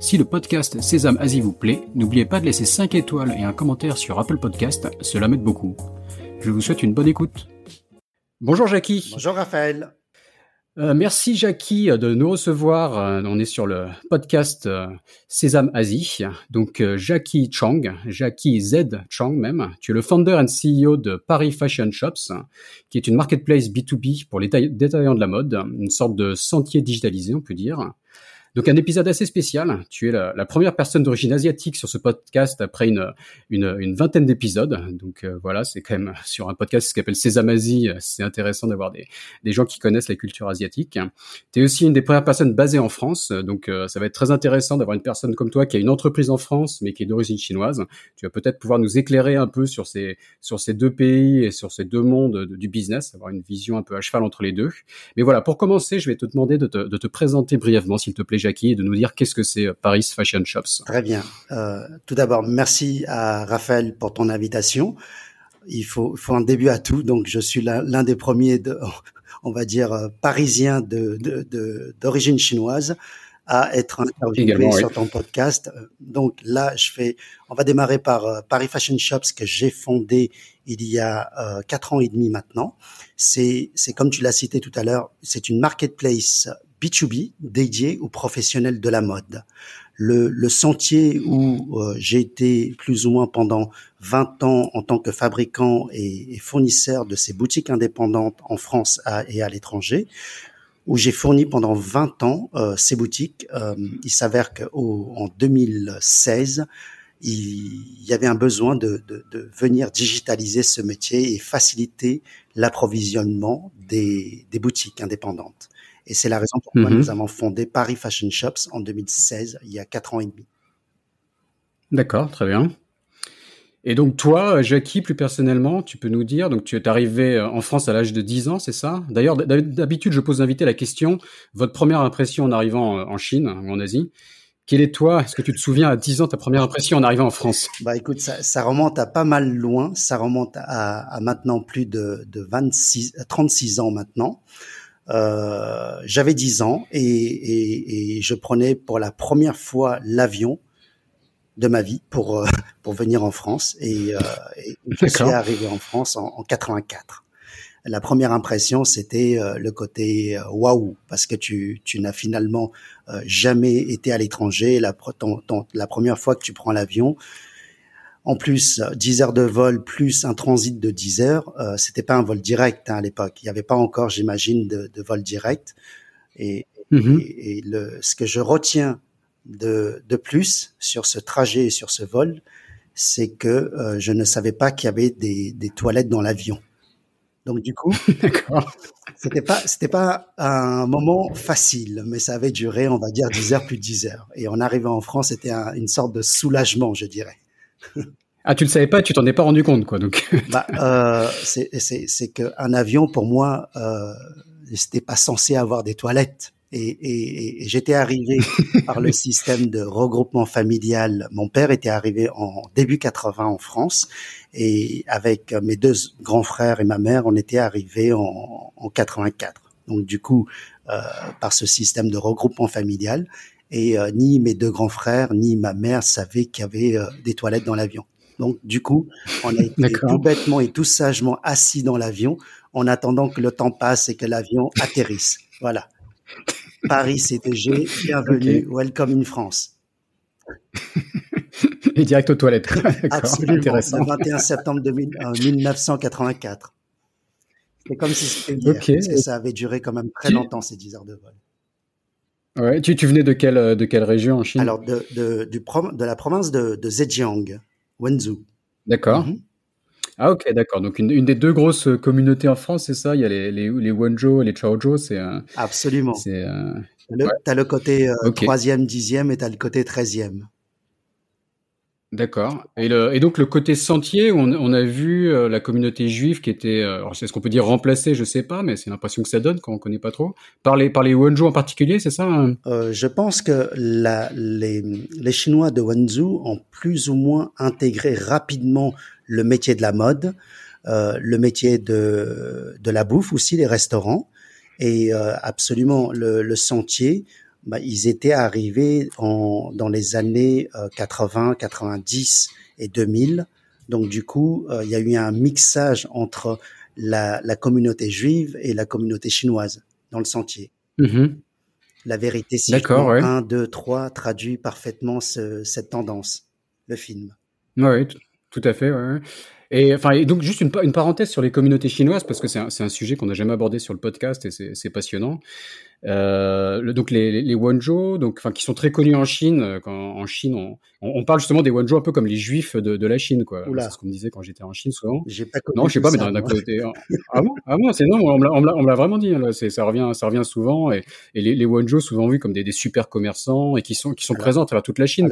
Si le podcast Sésame Asie vous plaît, n'oubliez pas de laisser 5 étoiles et un commentaire sur Apple Podcast, cela m'aide beaucoup. Je vous souhaite une bonne écoute. Bonjour Jackie. Bonjour Raphaël. Euh, merci Jackie de nous recevoir. Euh, on est sur le podcast euh, Sésame Asie. Donc Jackie Chang, Jackie Z Chang même. Tu es le founder and CEO de Paris Fashion Shops, qui est une marketplace B2B pour les détaillants de la mode, une sorte de sentier digitalisé on peut dire. Donc un épisode assez spécial. Tu es la, première personne d'origine asiatique sur ce podcast après une, une, vingtaine d'épisodes. Donc euh, voilà, c'est quand même sur un podcast qui s'appelle Sésame Asie, c'est intéressant d'avoir des, des gens qui connaissent la culture asiatique. Tu es aussi une des premières personnes basées en France, donc euh, ça va être très intéressant d'avoir une personne comme toi qui a une entreprise en France mais qui est d'origine chinoise. Tu vas peut-être pouvoir nous éclairer un peu sur ces, sur ces deux pays et sur ces deux mondes du business, avoir une vision un peu à cheval entre les deux. Mais voilà, pour commencer, je vais te demander de te, de te présenter brièvement, s'il te plaît, Jackie, de nous dire qu'est-ce que c'est euh, Paris Fashion Shops. Très bien. Euh, tout d'abord, merci à Raphaël pour ton invitation. Il faut, faut un début à tout, donc je suis l'un des premiers, de, on va dire, euh, parisiens d'origine de, de, chinoise à être interviewé sur ton podcast. Donc là, je fais, on va démarrer par Paris Fashion Shops que j'ai fondé il y a quatre ans et demi maintenant. C'est, c'est comme tu l'as cité tout à l'heure, c'est une marketplace B2B dédié aux professionnels de la mode. Le, le sentier où euh, j'ai été plus ou moins pendant 20 ans en tant que fabricant et, et fournisseur de ces boutiques indépendantes en France et à l'étranger, où j'ai fourni pendant 20 ans euh, ces boutiques. Euh, il s'avère qu'en 2016, il y avait un besoin de, de, de, venir digitaliser ce métier et faciliter l'approvisionnement des, des boutiques indépendantes. Et c'est la raison pour laquelle mhm. nous avons fondé Paris Fashion Shops en 2016, il y a quatre ans et demi. D'accord, très bien. Et donc toi, Jackie, plus personnellement, tu peux nous dire, donc tu es arrivé euh, en France à l'âge de 10 ans, c'est ça? D'ailleurs, d'habitude, je pose l'invité la question, votre première impression en arrivant euh, en Chine ou en Asie, quelle est toi? Est-ce que tu te souviens à 10 ans ta première impression en arrivant en France? Bah écoute, ça, ça, remonte à pas mal loin, ça remonte à, à maintenant plus de, de 26, 36 ans maintenant. Euh, j'avais 10 ans et, et, et, je prenais pour la première fois l'avion de ma vie pour euh, pour venir en France et, euh, et je suis arrivé en France en, en 84. La première impression, c'était le côté waouh, parce que tu, tu n'as finalement jamais été à l'étranger. La, la première fois que tu prends l'avion, en plus, 10 heures de vol plus un transit de 10 heures, euh, c'était pas un vol direct hein, à l'époque. Il n'y avait pas encore, j'imagine, de, de, vol direct. Et, mhm. et, le, ce que je retiens de, de, plus sur ce trajet et sur ce vol, c'est que euh, je ne savais pas qu'il y avait des, des toilettes dans l'avion. Donc du coup, c'était pas c'était pas un moment facile, mais ça avait duré, on va dire, 10 heures plus de 10 heures. Et en arrivant en France, c'était une sorte de soulagement, je dirais. Ah, tu le savais pas, tu t'en es pas rendu compte, quoi. Donc. bah, euh, c'est c'est qu'un avion pour moi, euh, c'était pas censé avoir des toilettes. Et, et, et j'étais arrivé par le système de regroupement familial. Mon père était arrivé en début 80 en France et avec mes deux grands frères et ma mère, on était arrivés en, en 84. Donc du coup, euh, par ce système de regroupement familial, et euh, ni mes deux grands frères ni ma mère savaient qu'il y avait euh, des toilettes dans l'avion. Donc du coup, on a été tout bêtement et tout sagement assis dans l'avion en attendant que le temps passe et que l'avion atterrisse. Voilà. Paris CTG, bienvenue, welcome in France. et direct aux toilettes. Absolument. Intéressant. Le 21 septembre 1984. C'est comme si c'était hier, parce que ça avait duré quand même très longtemps ces 10 heures de vol. Ouais, tu, tu venais de quelle, de quelle région en Chine? Alors, de, de, du de la province de, de Zhejiang, Wenzhou. D'accord. Mhm. Ah ok, d'accord. Donc une, une, des deux grosses communautés en France, c'est ça? Il y a les, les, les Wenzhou et les Chaozhou, c'est... Absolument. C'est... Euh... Tu as, le, côté 3 le côté 10e et tu as le côté 13e. 13e. D'accord. Et, et, donc le côté sentier, on, on a vu euh, la communauté juive qui était, euh, c'est ce qu'on peut dire remplacée, je sais pas, mais c'est l'impression que ça donne quand on connaît pas trop. Par les, par les Wenzhou en particulier, c'est ça hein? Euh, Je pense que la, les, les Chinois de Wenzhou ont plus ou moins intégré rapidement le métier de la mode, euh, le métier de, de la bouffe aussi, les restaurants, et absolument le, le sentier bah, ils étaient arrivés en, dans les années 80, euh, 90 et 2000. Donc du coup, euh, il y a eu un mixage entre la, la, communauté juive et la communauté chinoise dans le sentier. Mm-hmm. La vérité, si D'accord, 1, 2, 3 traduit parfaitement ce, cette tendance, le film. Oui, tout à fait. Ouais. Et enfin, donc juste une, une, parenthèse sur les communautés chinoises parce que c'est un, un, sujet qu'on n'a jamais abordé sur le podcast et c'est passionnant. Euh, le, donc les, les Wanzhou, donc enfin qui sont très connus en Chine. Euh, quand, en Chine, on, on, parle justement des Wanzhou un peu comme les Juifs de, de la Chine, quoi. C'est ce qu'on me disait quand j'étais en Chine souvent. J'ai pas non, je sais pas, mais d'un côté. ah bon, ah bon, c'est non, on me l'a vraiment dit. Hein, là, ça revient, ça revient souvent. Et, et les, les Wanzhou souvent vus comme des, des, super commerçants et qui sont qui sont présents à travers toute la Chine.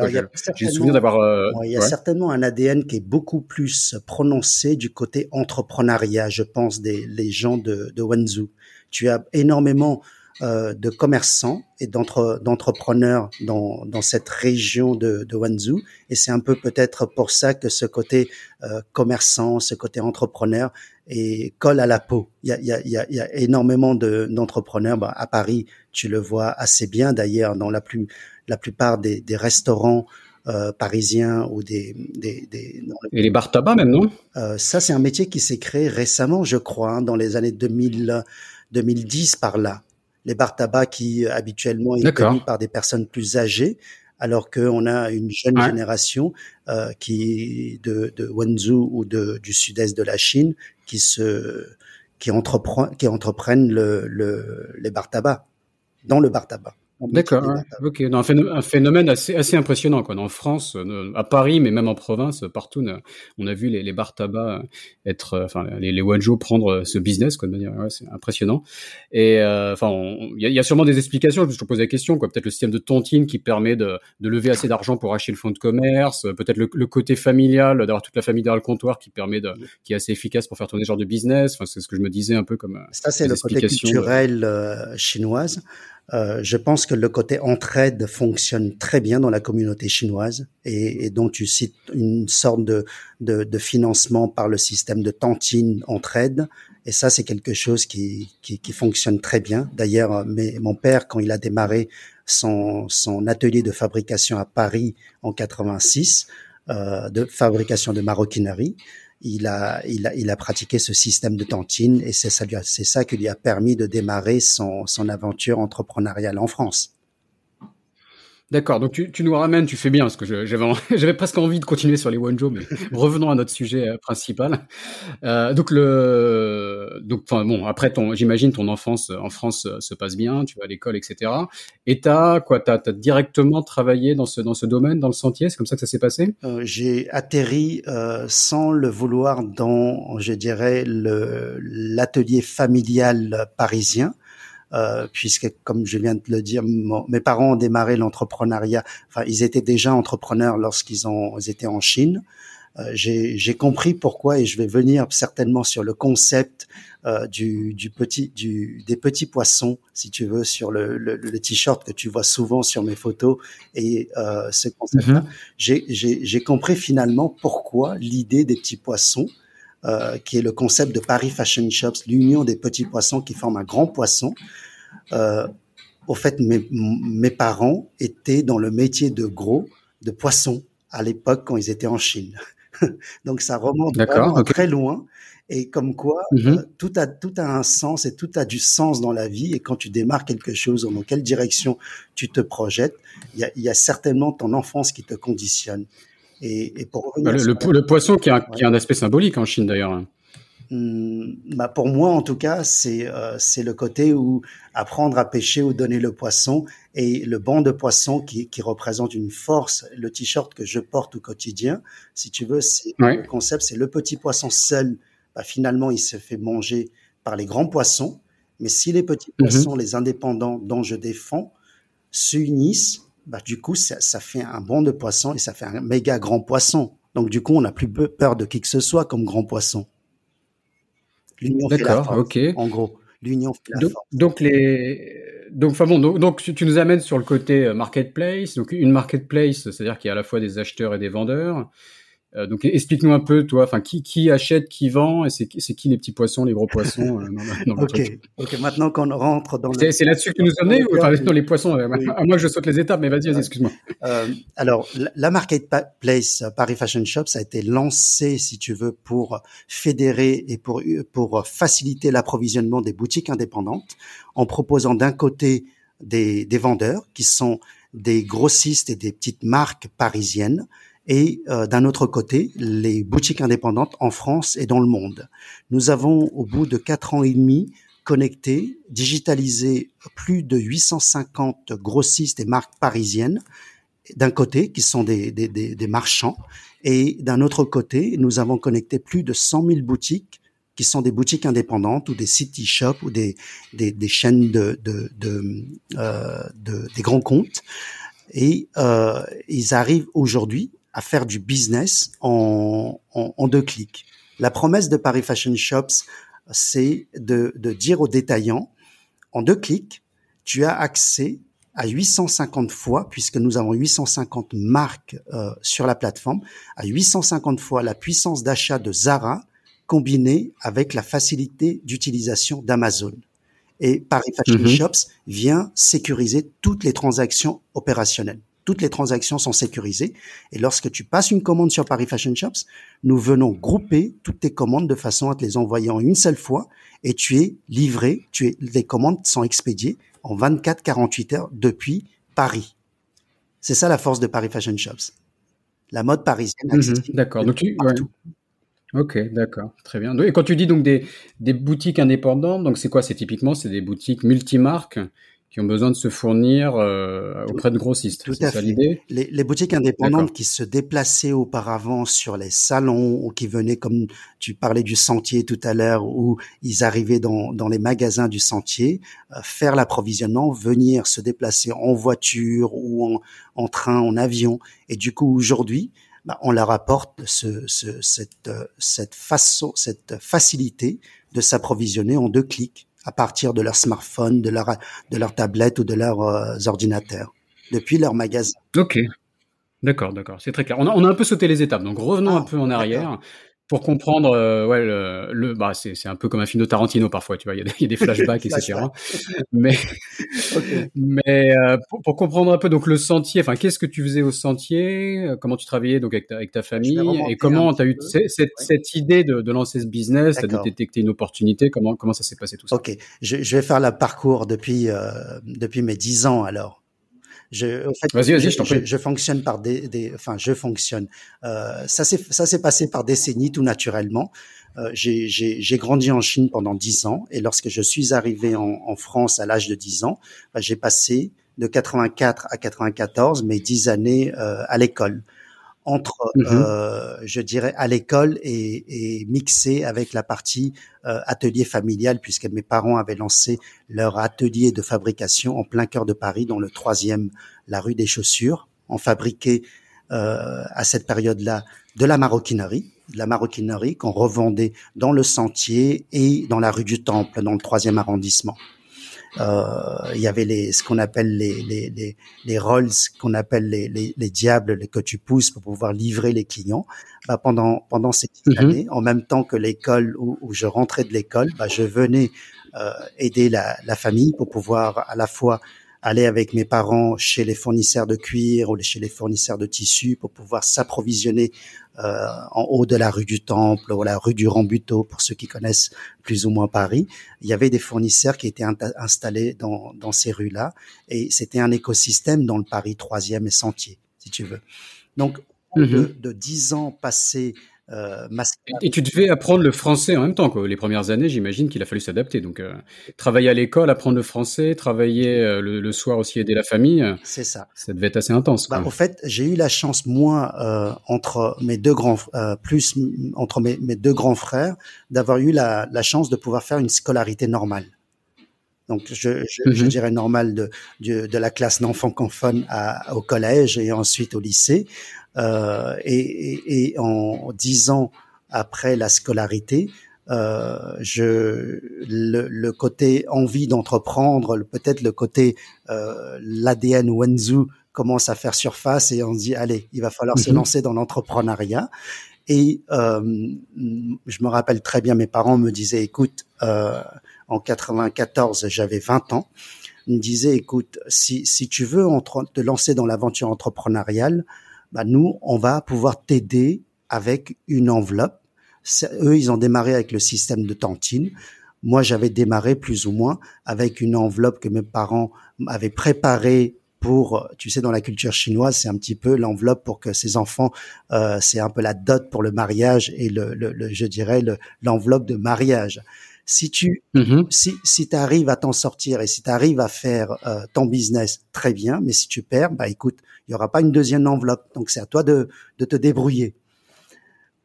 J'ai le souvenir d'avoir. Euh, il y a certainement un ADN qui est beaucoup plus prononcé du côté entrepreneuriat, je pense, des les gens de, de Wenzhou. Tu as énormément euh, de commerçants et d'entrepreneurs dans, dans cette région de, de Wanzhou. Et c'est un peu peut-être pour ça que ce côté euh, commerçant, ce côté entrepreneur et colle à la peau. Il y a, il y a, il y a énormément d'entrepreneurs. Bah, à Paris, tu le vois assez bien d'ailleurs dans la, plus, la plupart des, des restaurants euh, parisiens ou des, des, des et les bars tabac même non? Euh, ça c'est un métier qui s'est créé récemment je crois hein, dans les années 2000 2010 par là les bars tabac qui habituellement est connu par des personnes plus âgées, alors qu'on a une jeune génération euh, qui de, de Wenzhou ou de, du sud-est de la Chine qui se qui entreprend qui entreprennent le, le, les bars tabac dans le bar tabac. D'accord. Ok. un phénomène assez, assez impressionnant quoi. En France, euh, à Paris, mais même en province, partout, on a vu les, les bars tabac être, euh, enfin les, les Wanjo prendre euh, ce business quoi. Ouais, c'est impressionnant. Et enfin, il y a, sûrement des explications. Je me pose la question quoi. Peut-être le système de tontine qui permet de, de lever assez d'argent pour acheter le fonds de commerce. Peut-être le, le, côté familial, d'avoir toute la famille derrière le comptoir qui permet de, qui est assez efficace pour faire tourner ce genre de business. Enfin, c'est ce que je me disais un peu comme. Ça c'est le côté culturel chinoise. Euh, je pense que le côté entraide fonctionne très bien dans la communauté chinoise et, et donc tu cites une sorte de, de, de, financement par le système de tantine entraide et ça c'est quelque chose qui, qui, qui, fonctionne très bien. D'ailleurs, mon père quand il a démarré son, son atelier de fabrication à Paris en 86, euh, de fabrication de maroquinerie, il a, il a, il a pratiqué ce système de tantine et c'est ça, c'est ça qui lui a permis de démarrer son, son aventure entrepreneuriale en France. D'accord, donc tu, tu, nous ramènes, tu fais bien, parce que j'avais presque envie de continuer sur les Wonjo, mais revenons à notre sujet euh, principal. Euh, donc le, donc bon, après ton, j'imagine ton enfance en France euh, se passe bien, tu vas à l'école, etc. Et t'as quoi, t'as as directement travaillé dans ce dans ce domaine, dans le sentier, c'est comme ça que ça s'est passé? Euh, J'ai atterri euh, sans le vouloir dans, je dirais, l'atelier familial parisien. Euh, puisque comme je viens de le dire, mes parents ont démarré l'entrepreneuriat. Enfin, ils étaient déjà entrepreneurs lorsqu'ils ont ils étaient en Chine. Euh, j'ai compris pourquoi et je vais venir certainement sur le concept euh, du, du, petit du des petits poissons, si tu veux, sur le, le, le t-shirt que tu vois souvent sur mes photos et euh, ce concept-là. Mm-hmm. J'ai compris finalement pourquoi l'idée des petits poissons. Euh, qui est le concept de Paris Fashion Shops, l'union des petits poissons qui forment un grand poisson. Euh, au fait, mes, mes, parents étaient dans le métier de gros, de poisson, à l'époque quand ils étaient en Chine. Donc ça remonte vraiment très loin. Et comme quoi, mm-hmm. euh, tout, a, tout a un sens et tout a du sens dans la vie. Et quand tu démarres quelque chose, dans quelle direction tu te projettes, il y a, y a certainement ton enfance qui te conditionne. Et, et pour bah, le, le, poisson qui a, qui a, un aspect symbolique en Chine d'ailleurs. Hmm, bah pour moi, en tout cas, c'est euh, c'est le côté où apprendre à pêcher ou donner le poisson et le banc de poisson qui, qui représente une force. Le t-shirt que je porte au quotidien, si tu veux, c'est le concept, c'est le petit poisson seul. Bah, finalement, il se fait manger par les grands poissons. Mais si les petits mm-hmm. poissons, les indépendants dont je défends, s'unissent bah, du coup, ça, ça fait un bon de poisson et ça fait un méga grand poisson. Donc, du coup, on n'a plus peur de qui que ce soit comme grand poisson. L'union force. ok. En gros, l'union donc, les, donc, enfin bon, donc, donc, tu nous amènes sur le côté euh, marketplace. Donc, une marketplace, c'est-à-dire qu'il y a à la fois des acheteurs et des vendeurs. Euh, donc explique-nous un peu, toi, enfin qui, qui achète, qui vend, et c'est qui les petits poissons, les gros poissons euh, dans, dans Ok, ok. Maintenant qu'on rentre dans c'est là-dessus que tu nous amenais ou enfin, dans les poissons euh, À moi, je saute les étapes, mais vas-y, vas excuse-moi. Euh, alors, la marketplace Paris Fashion Shops a été lancée, si tu veux, pour fédérer et pour pour faciliter l'approvisionnement des boutiques indépendantes, en proposant d'un côté des, des vendeurs qui sont des grossistes et des petites marques parisiennes et euh, d'un autre côté, les boutiques indépendantes en France et dans le monde. Nous avons, au bout de quatre ans et demi, connecté, digitalisé plus de 850 grossistes et marques parisiennes, d'un côté, qui sont des, des, des, des marchands, et d'un autre côté, nous avons connecté plus de 100 000 boutiques qui sont des boutiques indépendantes ou des city shops ou des, des, des chaînes de, de, de, euh, de, des grands comptes. Et euh, ils arrivent aujourd'hui à faire du business en, en, en, deux clics. La promesse de Paris Fashion Shops, c'est de, de dire aux détaillants, en deux clics, tu as accès à 850 fois, puisque nous avons 850 marques euh, sur la plateforme, à 850 fois la puissance d'achat de Zara combinée avec la facilité d'utilisation d'Amazon. Et Paris Fashion mm-hmm. Shops vient sécuriser toutes les transactions opérationnelles toutes les transactions sont sécurisées. Et lorsque tu passes une commande sur Paris Fashion Shops, nous venons grouper toutes tes commandes de façon à te les envoyer en une seule fois et tu es livré, tu es, les commandes sont expédiées en 24-48 heures depuis Paris. C'est ça la force de Paris Fashion Shops. La mode parisienne. Mhm, d'accord. Donc tu, Ok, d'accord, très bien. Et quand tu dis donc des, des boutiques indépendantes, donc c'est quoi? C'est typiquement c'est des boutiques multimarques qui ont besoin de se fournir euh, auprès de grossistes. Tout à fait. l'idée? Les, les, boutiques indépendantes qui se déplaçaient auparavant sur les salons ou qui venaient, comme tu parlais du sentier tout à l'heure, où ils arrivaient dans, dans les magasins du sentier, euh, faire l'approvisionnement, venir se déplacer en voiture ou en, en train, en avion. Et du coup, aujourd'hui, bah, on leur apporte ce, ce, cette, cette façon, cette facilité de s'approvisionner en deux clics à partir de leur smartphone, de leur, de leur tablette ou de leurs euh, ordinateurs, depuis leur magasin. Ok. D'accord, d'accord, c'est très clair. On a, on a un peu sauté les étapes, donc revenons ah, un peu en arrière pour comprendre, euh, ouais, le, le bah c'est c'est un peu comme un film de Tarantino parfois, tu vois, il y a, il y a des flashbacks, etc. Mais okay. mais euh, pour, pour, comprendre un peu donc le sentier, enfin qu'est-ce que tu faisais au sentier, euh, comment tu travaillais donc avec ta, avec ta famille? Et comment tu as eu cette, idée de, de, lancer ce business, tu as détecté une opportunité, comment comment ça s'est passé tout ça? Ok, je, je vais faire le parcours depuis euh, depuis mes dix ans alors. Je, en fait, vas-y, vas-y, je, je, je, fonctionne par des, des enfin, je fonctionne. Euh, ça s'est, ça s'est passé par décennies tout naturellement. Euh, j'ai, j'ai, grandi en Chine pendant dix ans et lorsque je suis arrivé en, en France à l'âge de dix ans, bah, j'ai passé de 84 à 94 mes dix années euh, à l'école entre, mmh euh, je dirais, à l'école et, et, mixé avec la partie euh, atelier familial, puisque mes parents avaient lancé leur atelier de fabrication en plein cœur de Paris, dans le troisième, la rue des Chaussures. On fabriquait euh, à cette période-là de la maroquinerie, de la maroquinerie qu'on revendait dans le Sentier et dans la rue du Temple, dans le troisième arrondissement. Euh, il y avait les, ce qu'on appelle les, les, les, les rolls, qu'on appelle les, les, les, diables que tu pousses pour pouvoir livrer les clients. Bah, pendant, pendant ces mm années, en même temps que l'école où, où, je rentrais de l'école, bah, je venais euh, aider la, la famille pour pouvoir à la fois aller avec mes parents chez les fournisseurs de cuir ou chez les fournisseurs de tissus pour pouvoir s'approvisionner euh, en haut de la rue du Temple ou la rue du Rambuteau pour ceux qui connaissent plus ou moins Paris. Il y avait des fournisseurs qui étaient installés dans, dans ces rues-là et c'était un écosystème dans le Paris troisième et Sentier, si tu veux. Donc, mm-hmm. de dix ans passés euh, et tu devais apprendre le français en même temps. Quoi. Les premières années, j'imagine qu'il a fallu s'adapter. Donc, euh, travailler à l'école, apprendre le français, travailler euh, le, le, soir aussi, aider la famille. Euh, c'est ça. Ça devait être assez intense. Bah, en fait, j'ai eu la chance, moi, euh, entre mes deux grands, plus entre mes, mes, deux grands frères, d'avoir eu la, la chance de pouvoir faire une scolarité normale. Donc, je, je, je, mhm. dirais normal de, de, de la classe non francophone au collège et ensuite au lycée. Euh, et, et, et, en dix ans après la scolarité, euh, je, le, le, côté envie d'entreprendre, peut-être le côté euh, l'ADN Wenzu commence à faire surface et on se dit allez, il va falloir se mhm. lancer dans l'entrepreneuriat. Et euh, je me rappelle très bien, mes parents me disaient, écoute, euh, en 94, j'avais 20 ans, ils me disaient, écoute, si, si tu veux te lancer dans l'aventure entrepreneuriale, bah nous, on va pouvoir t'aider avec une enveloppe. Eux, ils ont démarré avec le système de tantine. Moi, j'avais démarré plus ou moins avec une enveloppe que mes parents avaient préparée pour, tu sais, dans la culture chinoise, c'est un petit peu l'enveloppe pour que ces enfants, euh, c'est un peu la dot pour le mariage et le, le, le je dirais, l'enveloppe de mariage. Si tu, mm-hmm. si, si tu arrives à t'en sortir et si tu arrives à faire euh, ton business très bien, mais si tu perds, bah écoute, il y aura pas une deuxième enveloppe. Donc c'est à toi de, de te débrouiller.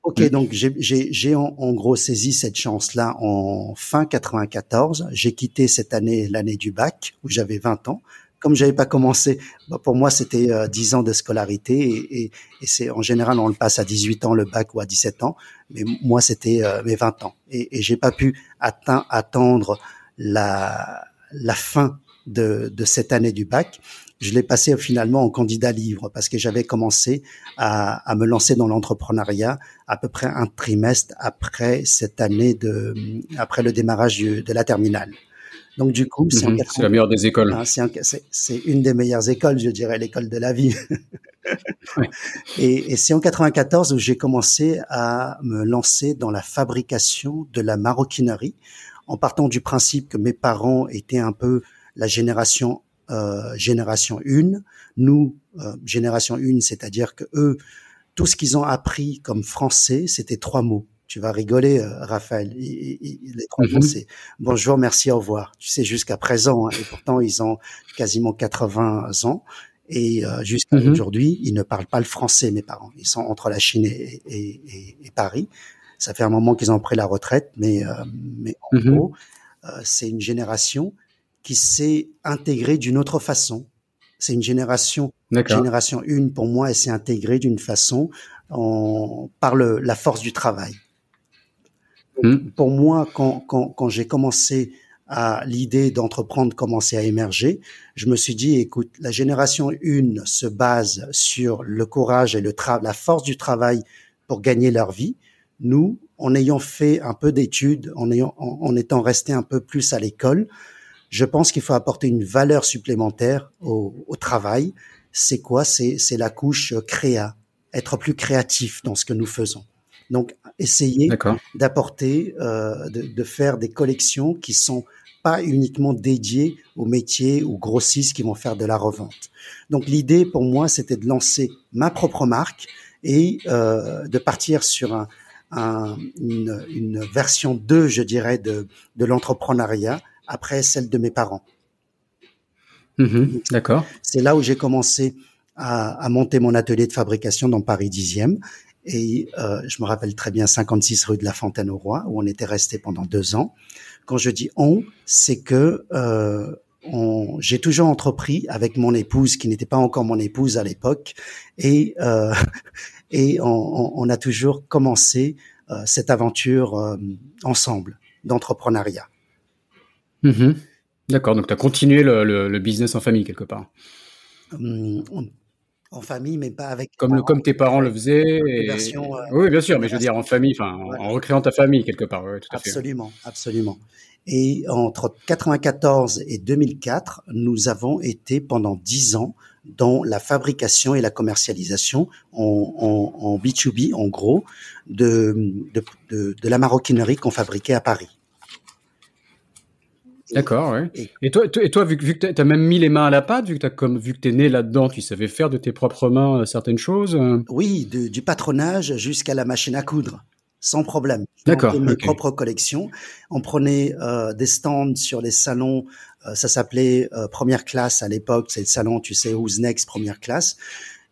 Ok, mm. donc j'ai en, en, gros saisi cette chance-là en fin 94. J'ai quitté cette année, l'année du bac, où j'avais 20 ans comme j'avais pas commencé, bah, pour moi c'était euh, 10 ans de scolarité et, et, et c'est en général on le passe à 18 ans le bac ou à 17 ans, mais moi c'était euh, mes 20 ans et, et j'ai pas pu atteindre, attendre la, la fin de, de cette année du bac. Je l'ai passé finalement en candidat livre parce que j'avais commencé à, à me lancer dans l'entrepreneuriat à peu près un trimestre après cette année de après le démarrage de la terminale. Donc du coup, c'est mhm, la meilleure des écoles. C'est une des meilleures écoles, je dirais, l'école de la vie. Et, et c'est en 94 où j'ai commencé à me lancer dans la fabrication de la maroquinerie, en partant du principe que mes parents étaient un peu la génération euh, génération 1, nous euh, génération 1, c'est-à-dire que eux, tout ce qu'ils ont appris comme français, c'était trois mots tu vas rigoler, euh, Raphaël. Il, est trop mm c'est bonjour, merci, au revoir. Tu sais, jusqu'à présent, hein, et pourtant ils ont quasiment 80 ans, et euh, jusqu'à mhm. aujourd'hui, ils ne parlent pas le français, mes parents. Ils sont entre la Chine et, et, et Paris. Ça fait un moment qu'ils ont pris la retraite, mais, euh, mais en mhm. gros, euh, c'est une génération qui s'est intégrée d'une autre façon. C'est une génération, génération une pour moi, elle s'est intégrée d'une façon en, par le, la force du travail. Hmm. Pour moi, quand, quand, quand j'ai commencé à l'idée d'entreprendre commencer à émerger, je me suis dit, écoute, la génération 1 se base sur le courage et le la force du travail pour gagner leur vie. Nous, en ayant fait un peu d'études, en, ayant, en, étant resté un peu plus à l'école, je pense qu'il faut apporter une valeur supplémentaire au, au travail. C'est quoi? C'est la couche créa, être plus créatif dans ce que nous faisons. Donc, essayer d'apporter, euh, de, de, faire des collections qui sont pas uniquement dédiées aux métiers ou grossistes qui vont faire de la revente. Donc, l'idée pour moi, c'était de lancer ma propre marque et euh, de partir sur un, un, une, une, version 2, je dirais, de, de l'entrepreneuriat après celle de mes parents. Mmh D'accord. C'est là où j'ai commencé à, à, monter mon atelier de fabrication dans Paris 10e et euh, je me rappelle très bien 56 rue de la Fontaine au Roi, où on était resté pendant deux ans. Quand je dis on, c'est que euh, j'ai toujours entrepris avec mon épouse, qui n'était pas encore mon épouse à l'époque, et, euh, et on, on, a toujours commencé euh, cette aventure euh, ensemble d'entrepreneuriat. Mmh D'accord, donc tu as continué le, le, le, business en famille quelque part. Hum, en famille, mais pas avec. Comme, le, comme tes parents le faisaient. Et... Version, euh, oui, bien sûr, mais je veux dire en famille, enfin, en recréant ta famille quelque part. Oui, tout à absolument, fait. absolument. Et entre 94 et 2004, nous avons été pendant dix ans dans la fabrication et la commercialisation en, en, en B2B, en gros, de, de, de, de la maroquinerie qu'on fabriquait à Paris. D'accord, ouais. Et, toi, et toi, vu, vu que tu as même mis les mains à la pâte, vu que tu comme vu que t'es né là-dedans, tu savais faire de tes propres mains euh, certaines choses. Euh? Oui, du patronage jusqu'à la machine à coudre, sans problème. D'accord. Mes propres collections. On prenait euh, des stands sur les salons. Euh, ça s'appelait première classe à l'époque. C'est le salon, tu sais, Who's Next première classe.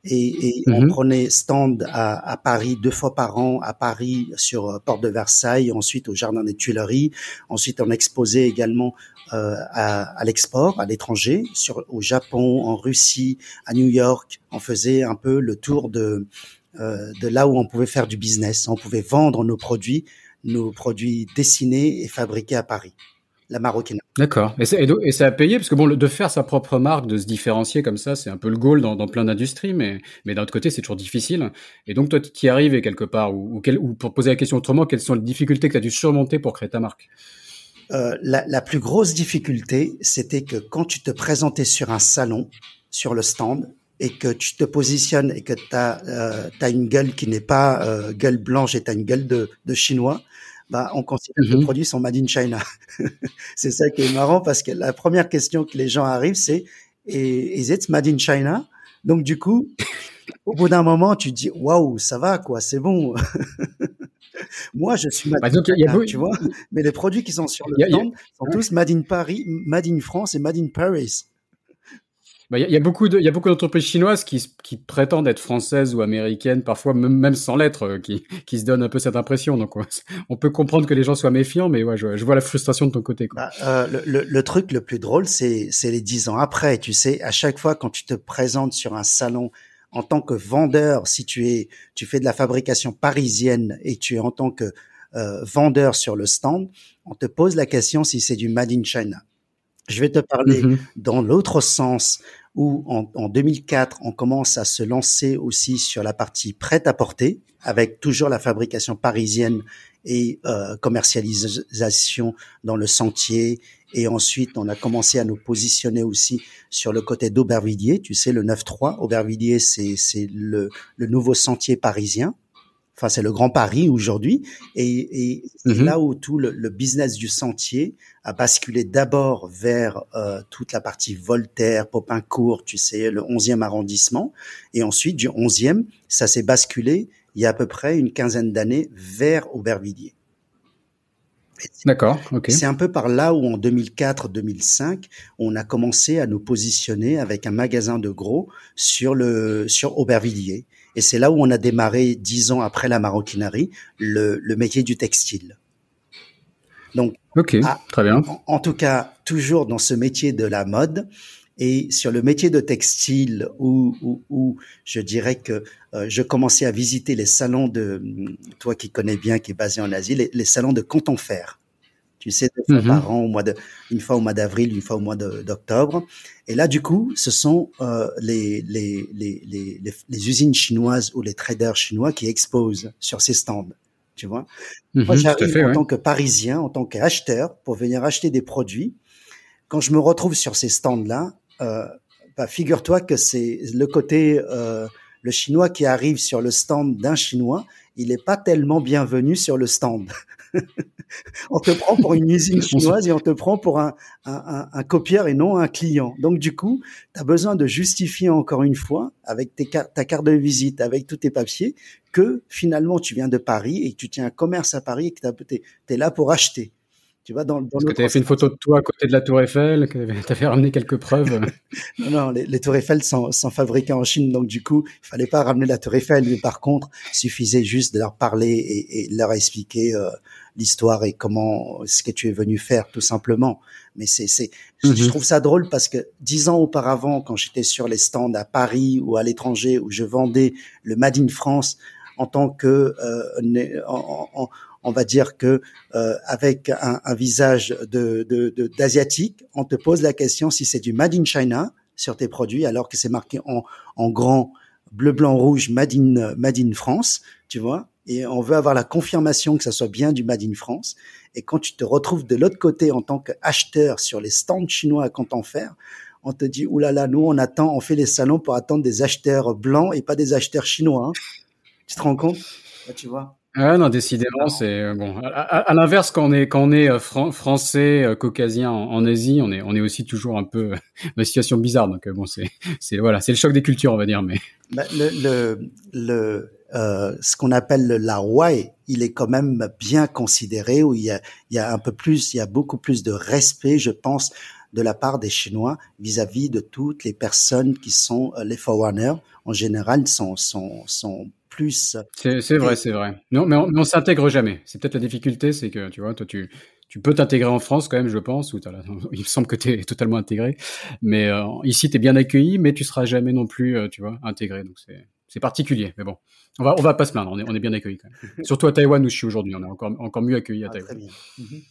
Et, on mhm. prenait stand à, Paris deux fois par an, à Paris sur euh, Porte de Versailles, ensuite au Jardin des Tuileries, ensuite on exposait également euh, à, l'export, à l'étranger, sur au Japon, en Russie, à New York. On faisait un peu le tour de euh, de là où on pouvait faire du business. On pouvait vendre nos produits, nos produits dessinés et fabriqués à Paris la maroquinerie. D'accord. Et, et, ça a payé parce que bon, de faire sa propre marque, de se différencier comme ça, c'est un peu le goal dans, plein d'industries, mais mais d'un autre côté, c'est toujours difficile. Et donc toi, tu y arrives quelque part ou, ou, pour poser la question autrement, quelles sont les difficultés que tu as dû surmonter pour créer ta marque? Euh, la, la, plus grosse difficulté, c'était que quand tu te présentais sur un salon, sur le stand, et que tu te positionnes et que tu as, euh, as, une gueule qui n'est pas euh, gueule blanche et tu as une gueule de, de chinois, bah, on considère que les mhm. produits sont made in China. c'est ça qui est marrant parce que la première question que les gens arrivent, c'est Is it made in China? Donc du coup, au bout d'un moment, tu dis waouh, ça va quoi, c'est bon. Moi, je suis made bah, in China, tu vois. Mais les produits qui sont sur le stand sont tous made in Paris, made in France et made in Paris. Bah, il y, a beaucoup de, il y a beaucoup d'entreprises chinoises qui, qui prétendent être françaises ou américaines, parfois même, sans l'être, euh, qui, qui se donnent un peu cette impression. Donc, on peut comprendre que les gens soient méfiants, mais ouais, je, je vois la frustration de ton côté. Quoi. Bah, euh, le, le, truc le plus drôle, c'est, c'est les dix ans après. Tu sais, à chaque fois quand tu te présentes sur un salon en tant que vendeur, si tu es, tu fais de la fabrication parisienne et tu es en tant que euh, vendeur sur le stand, on te pose la question si c'est du made in China. Je vais te parler mm-hmm. dans l'autre sens où en, en, 2004, on commence à se lancer aussi sur la partie prête à porter, avec toujours la fabrication parisienne et euh, commercialisation dans le sentier. Et ensuite, on a commencé à nous positionner aussi sur le côté d'Aubervilliers. Tu sais, le 9-3, Aubervilliers, c'est le, le nouveau sentier parisien Enfin, c'est le Grand Paris aujourd'hui, et, et mhm. là où tout le, le, business du sentier a basculé d'abord vers euh, toute la partie Voltaire, Popincourt, tu sais, le 11e arrondissement, et ensuite du 11e, ça s'est basculé il y a à peu près une quinzaine d'années vers Aubervilliers. D'accord. C'est un peu par là où en 2004-2005, on a commencé à nous positionner avec un magasin de gros sur le sur Aubervilliers. Et c'est là où on a démarré, dix ans après la maroquinerie, le, le métier du textile. Donc, ok, très bien. En, tout cas, toujours dans ce métier de la mode et sur le métier de textile où, où, où je dirais que euh, je commençais à visiter les salons de, toi qui connais bien, qui est basé en Asie, les, les salons de Canton Fer tu sais, deux fois mhm. par an, au mois de, une fois au mois d'avril, une fois au mois d'octobre. Et là, du coup, ce sont euh, les, les, les, les, les usines chinoises ou les traders chinois qui exposent sur ces stands. Tu vois mhm, Moi, j'arrive en tant que Parisien, en tant qu'acheteur, pour venir acheter des produits. Quand je me retrouve sur ces stands-là, euh, bah, figure-toi que c'est le côté... Euh, le Chinois qui arrive sur le stand d'un Chinois, il n'est pas tellement bienvenu sur le stand. on te prend pour une usine chinoise et on te prend pour un, un, copieur et non un client. Donc du coup, tu as besoin de justifier encore une fois avec tes, ta carte de visite, avec tous tes papiers, que finalement tu viens de Paris et que tu tiens un commerce à Paris et que tu es là pour acheter. Tu vois, dans, dans que tu avais fait une photo de toi à côté de la Tour Eiffel, tu avais ramené quelques preuves. non, non, les, les Tours Eiffel sont, sont fabriquées en Chine, donc du coup, il fallait pas ramener la Tour Eiffel, mais par contre, il suffisait juste de leur parler et, et leur expliquer euh, l'histoire et comment ce que tu es venu faire tout simplement. Mais c'est c'est je mhm. trouve ça drôle parce que dix ans auparavant, quand j'étais sur les stands à Paris ou à l'étranger où je vendais le Made in France en tant que euh, on va dire que euh, avec un, un, visage de d'asiatique, on te pose la question si c'est du Made in China sur tes produits alors que c'est marqué en, en grand bleu blanc rouge Made in Made in France, tu vois et on veut avoir la confirmation que ça soit bien du Made in France. Et quand tu te retrouves de l'autre côté en tant qu'acheteur sur les stands chinois à Canton Fer, on te dit, oulala, nous, on attend, on fait les salons pour attendre des acheteurs blancs et pas des acheteurs chinois. Hein. Tu te rends compte? Tu vois ah non, décidément, c'est euh, bon. À, l'inverse, quand on est quand on est euh, français, euh, caucasien en, Asie, on est on est aussi toujours un peu dans une situation bizarre. Donc bon, c'est c'est voilà, c'est le choc des cultures, on va dire. Mais bah, le le, le euh, ce qu'on appelle le Larouai, il est quand même bien considéré, où il y a, il y a un peu plus, il y a beaucoup plus de respect, je pense, de la part des Chinois vis-à-vis de toutes les personnes qui sont les forerunners. En général, sont sont sont plus. C'est vrai, c'est vrai. Non, mais on, on s'intègre jamais. C'est peut-être la difficulté, c'est que tu vois, toi tu tu peux t'intégrer en France quand même, je pense, où il me semble que tu es totalement intégré. Mais euh, ici, tu es bien accueilli, mais tu seras jamais non plus, euh, tu vois, intégré. Donc c'est particulier, mais bon, on va on va pas se plaindre, on est, on est bien accueilli quand même. Surtout à Taïwan où je suis aujourd'hui, on est encore encore mieux accueilli à ah, Taïwan. Mhm.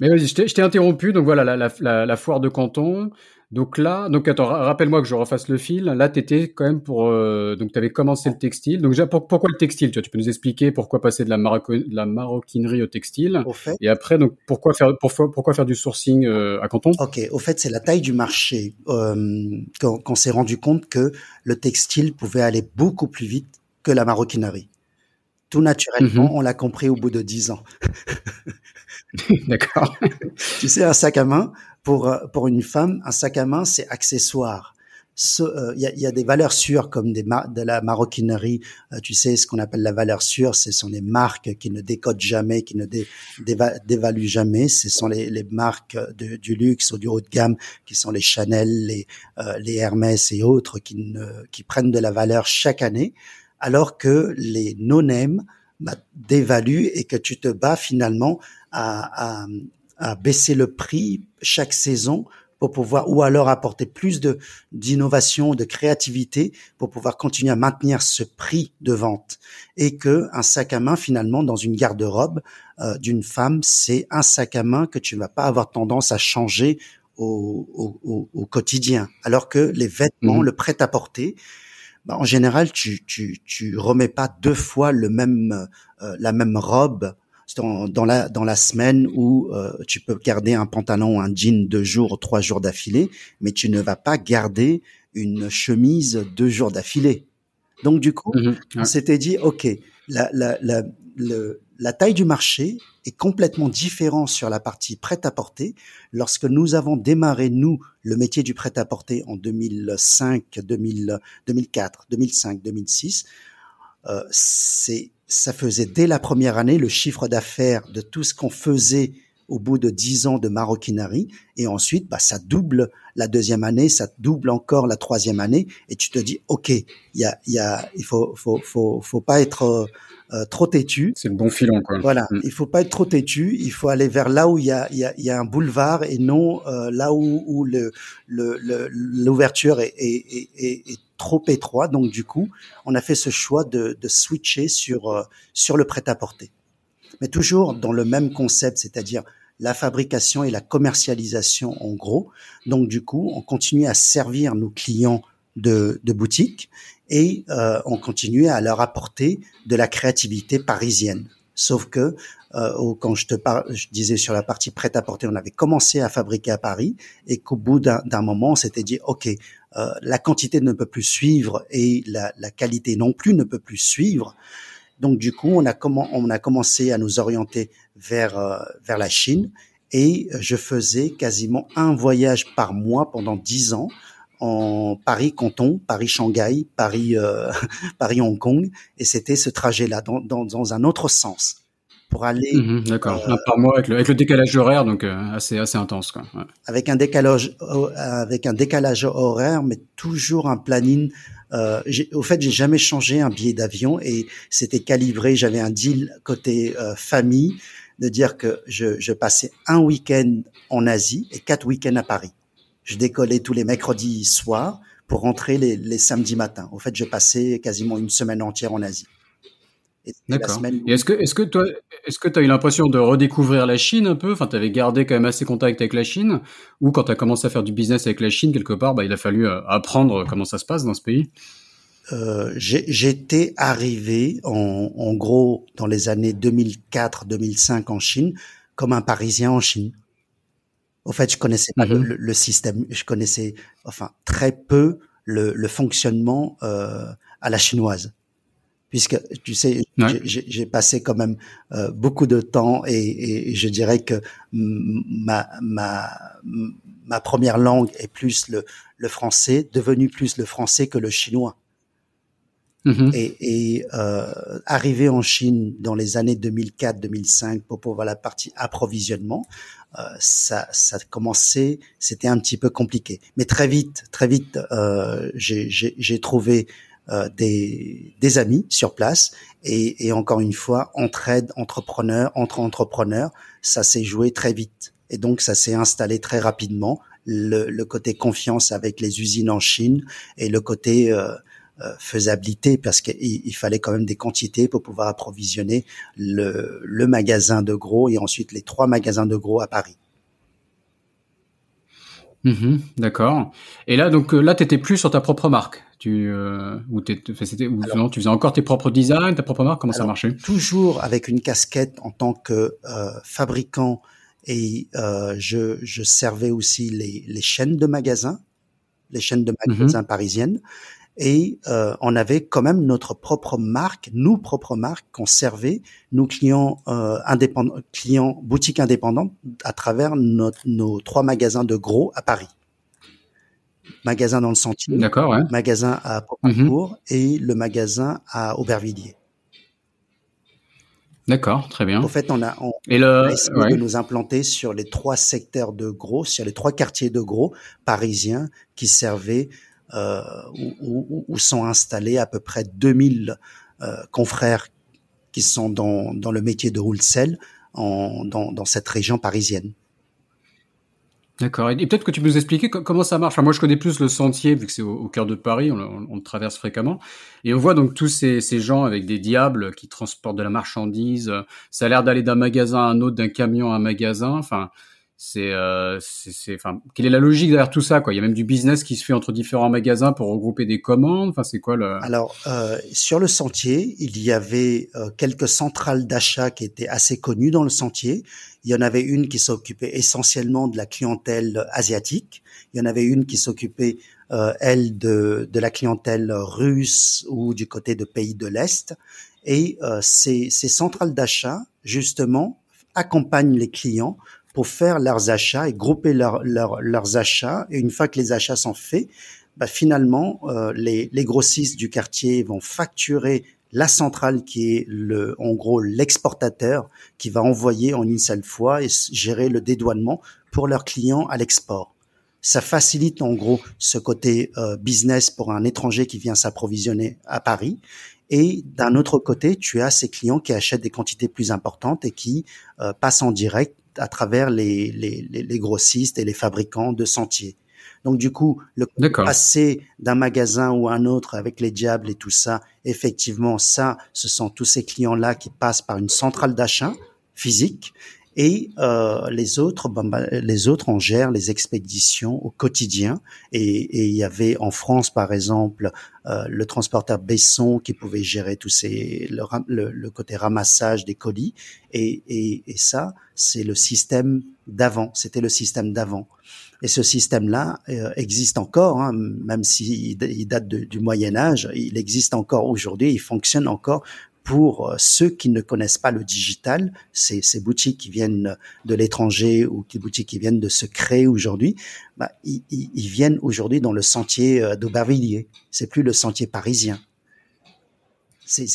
Mais vas-y, je t'ai interrompu. Donc voilà, la, la, la, foire de Canton. Donc là, donc attends, rappelle-moi que je refasse le fil. Là, tu étais quand même pour. Euh, donc tu avais commencé le textile. Donc déjà, pourquoi le textile tu, vois, tu peux nous expliquer pourquoi passer de la, de la maroquinerie au textile au fait, Et après, donc pourquoi faire, pourquoi, pourquoi faire du sourcing euh, à Canton? Ok, au fait, c'est la taille du marché euh, qu'on s'est rendu compte que le textile pouvait aller beaucoup plus vite que la maroquinerie. Tout naturellement, mhm. on l'a compris au bout de dix ans. D'accord. tu sais, un sac à main, pour, euh, pour une femme, un sac à main, c'est accessoire. Il euh, y, a, y, a, des valeurs sûres comme des de la maroquinerie. Euh, tu sais, ce qu'on appelle la valeur sûre, ce sont les marques qui ne décodent jamais, qui ne dé, dévaluent jamais. Ce sont les, marques du luxe ou du haut de gamme, qui sont les Chanel, les, les Hermès et autres, qui, ne, qui prennent de la valeur chaque année, alors que les no-name bah, dévaluent et que tu te bats finalement à, à, à baisser le prix chaque saison pour pouvoir ou alors apporter plus de d'innovation, de créativité pour pouvoir continuer à maintenir ce prix de vente et que un sac à main finalement dans une garde-robe euh, d'une femme, c'est un sac à main que tu ne vas pas avoir tendance à changer au, au, au quotidien alors que les vêtements, mmh. le prêt-à-porter bah, en général, tu, tu, tu remets pas deux fois le même, euh, la même robe dans, dans, la dans la semaine où euh, tu peux garder un pantalon un jean deux jours, trois jours d'affilée, mais tu ne vas pas garder une chemise deux jours d'affilée. Donc du coup, mmh on s'était dit, ok, la, la, la, le, la taille du marché est complètement différente sur la partie prêt-à-porter. Lorsque nous avons démarré, nous, le métier du prêt-à-porter en 2005, 2000, 2004, 2005, 2006, euh, c'est ça faisait dès la première année le chiffre d'affaires de tout ce qu'on faisait au bout de dix ans de maroquinerie. Et ensuite bah ça double la deuxième année ça double encore la troisième année. Et tu te dis ok il y a il y a il faut faut faut faut pas être euh, trop têtu. C'est le bon filon quoi. Voilà mm. il faut pas être trop têtu. Il faut aller vers là où il y a il y a, il y a un boulevard et non euh, là où où le l'ouverture le, est, est, est, est trop étroit. Donc du coup, on a fait ce choix de, switcher sur euh, sur le prêt-à-porter, mais toujours dans le même concept, c'est-à-dire la fabrication et la commercialisation en gros. Donc du coup, on continue à servir nos clients de, de boutique et euh, on continue à leur apporter de la créativité parisienne. Sauf que euh, quand je te parle, je disais sur la partie prêt à porter, on avait commencé à fabriquer à Paris et qu'au bout d'un moment, on s'était dit, ok, euh, la quantité ne peut plus suivre et la, la, qualité non plus ne peut plus suivre. Donc du coup, on a, on a commencé à nous orienter vers euh, vers la Chine et je faisais quasiment un voyage par mois pendant dix ans en Paris-Canton, Paris-Shanghai, Paris, euh, Paris-Hong Kong, et c'était ce trajet-là dans, dans, dans, un autre sens pour aller. Mmh d'accord. Euh, par mois avec le, avec le, décalage horaire, donc euh, assez assez intense quoi. Ouais. Avec un décalage avec un décalage horaire, mais toujours un planning. Euh, au fait, j'ai jamais changé un billet d'avion et c'était calibré. J'avais un deal côté euh, famille de dire que je, je passais un week-end en Asie et quatre week-ends à Paris. Je décollais tous les mercredis soirs pour rentrer les, les samedis matins. Au fait, je passais quasiment une semaine entière en Asie. D'accord. Et est-ce que, est-ce que toi, est-ce que tu as eu l'impression de redécouvrir la Chine un peu? Enfin, tu avais gardé quand même assez contact avec la Chine, ou quand tu as commencé à faire du business avec la Chine quelque part, bah, il a fallu euh, apprendre comment ça se passe dans ce pays? Euh, J'étais arrivé en, en, gros dans les années 2004-2005 en Chine comme un Parisien en Chine. Au fait, je connaissais pas mm-hmm. le, le, système, je connaissais enfin très peu le, le fonctionnement euh, à la chinoise puisque tu sais, j'ai passé quand même euh, beaucoup de temps et, et, je dirais que ma, ma, ma première langue est plus le, le français, devenu plus le français que le chinois. Mhm. Et, et euh, arrivé en Chine dans les années 2004-2005 pour pouvoir la partie approvisionnement, euh, ça, ça commençait, c'était un petit peu compliqué. Mais très vite, très vite, euh, j'ai trouvé euh, des, des amis sur place et, et encore une fois, entraide, entrepreneur, entre entrepreneurs, ça s'est joué très vite. Et donc, ça s'est installé très rapidement. Le, le, côté confiance avec les usines en Chine et le côté euh, euh, faisabilité parce qu'il il fallait quand même des quantités pour pouvoir approvisionner le, le magasin de gros et ensuite les trois magasins de gros à Paris. Mmh D'accord. Et là, donc euh, là, t'étais plus sur ta propre marque. Tu euh, ou, c'était, ou non, tu faisais encore tes propres designs, ta propre marque. Comment ça marchait? Toujours avec une casquette en tant que euh, fabricant et euh, je, je servais aussi les, les chaînes de magasins, les chaînes de mmh magasins parisiennes et on avait quand même notre propre marque, nous propres marques qu'on servait nos clients indépendants, clients boutiques indépendantes à travers nos trois magasins de gros à Paris. Magasin dans le Sentier, D'accord, ouais. magasin à mhm. et le magasin à Aubervilliers. D'accord, très bien. En fait, on a, on, et le, essayé de nous implanter sur les trois secteurs de gros, sur les trois quartiers de gros parisiens qui servaient euh, où, où, sont installés à peu près 2000 euh, confrères qui sont dans, dans le métier de wholesale en, dans, dans cette région parisienne. D'accord. Et peut-être que tu peux nous expliquer comment ça marche? Enfin, moi, je connais plus le sentier, vu que c'est au, cœur de Paris, on, le traverse fréquemment. Et on voit donc tous ces, ces, gens avec des diables qui transportent de la marchandise. Ça a l'air d'aller d'un magasin à un autre, d'un camion à un magasin. Enfin, c'est euh, c'est enfin quelle est la logique derrière tout ça quoi? Il y a même du business qui se fait entre différents magasins pour regrouper des commandes? Enfin c'est quoi le alors euh, sur le sentier il y avait euh, quelques centrales d'achat qui étaient assez connues dans le sentier. Il y en avait une qui s'occupait essentiellement de la clientèle asiatique. Il y en avait une qui s'occupait euh, elle de de la clientèle russe ou du côté de pays de l'est. Et euh, ces ces centrales d'achat justement accompagnent les clients pour faire leurs achats et grouper leurs achats. Et une fois que les achats sont faits, bah finalement, euh, les, les grossistes du quartier vont facturer la centrale qui est le, en gros l'exportateur qui va envoyer en une seule fois et gérer le dédouanement pour leurs clients à l'export. Ça facilite en gros ce côté euh, business pour un étranger qui vient s'approvisionner à Paris. Et d'un autre côté, tu as ces clients qui achètent des quantités plus importantes et qui euh, passent en direct à travers les, les, les, grossistes et les fabricants de sentiers. Donc du coup, le passer d'un magasin ou un autre avec les diables et tout ça, effectivement, ça, ce sont tous ces clients-là qui passent par une centrale d'achat physique et euh, les autres, bah, les autres, on gère les expéditions au quotidien. Et, il y avait en France, par exemple, euh, le transporteur Besson qui pouvait gérer tous ces le, le, côté ramassage des colis. Et, et, et ça, c'est le système d'avant. C'était le système d'avant. Et ce système-là euh, existe encore, hein, même s'il il date du Moyen Âge, il existe encore aujourd'hui, il fonctionne encore pour euh, ceux qui ne connaissent pas le digital, ces, boutiques qui viennent de l'étranger ou des boutiques qui viennent de se créer aujourd'hui, bah, ils, ils, viennent aujourd'hui dans le sentier euh, d'Aubervilliers. C'est plus le sentier parisien.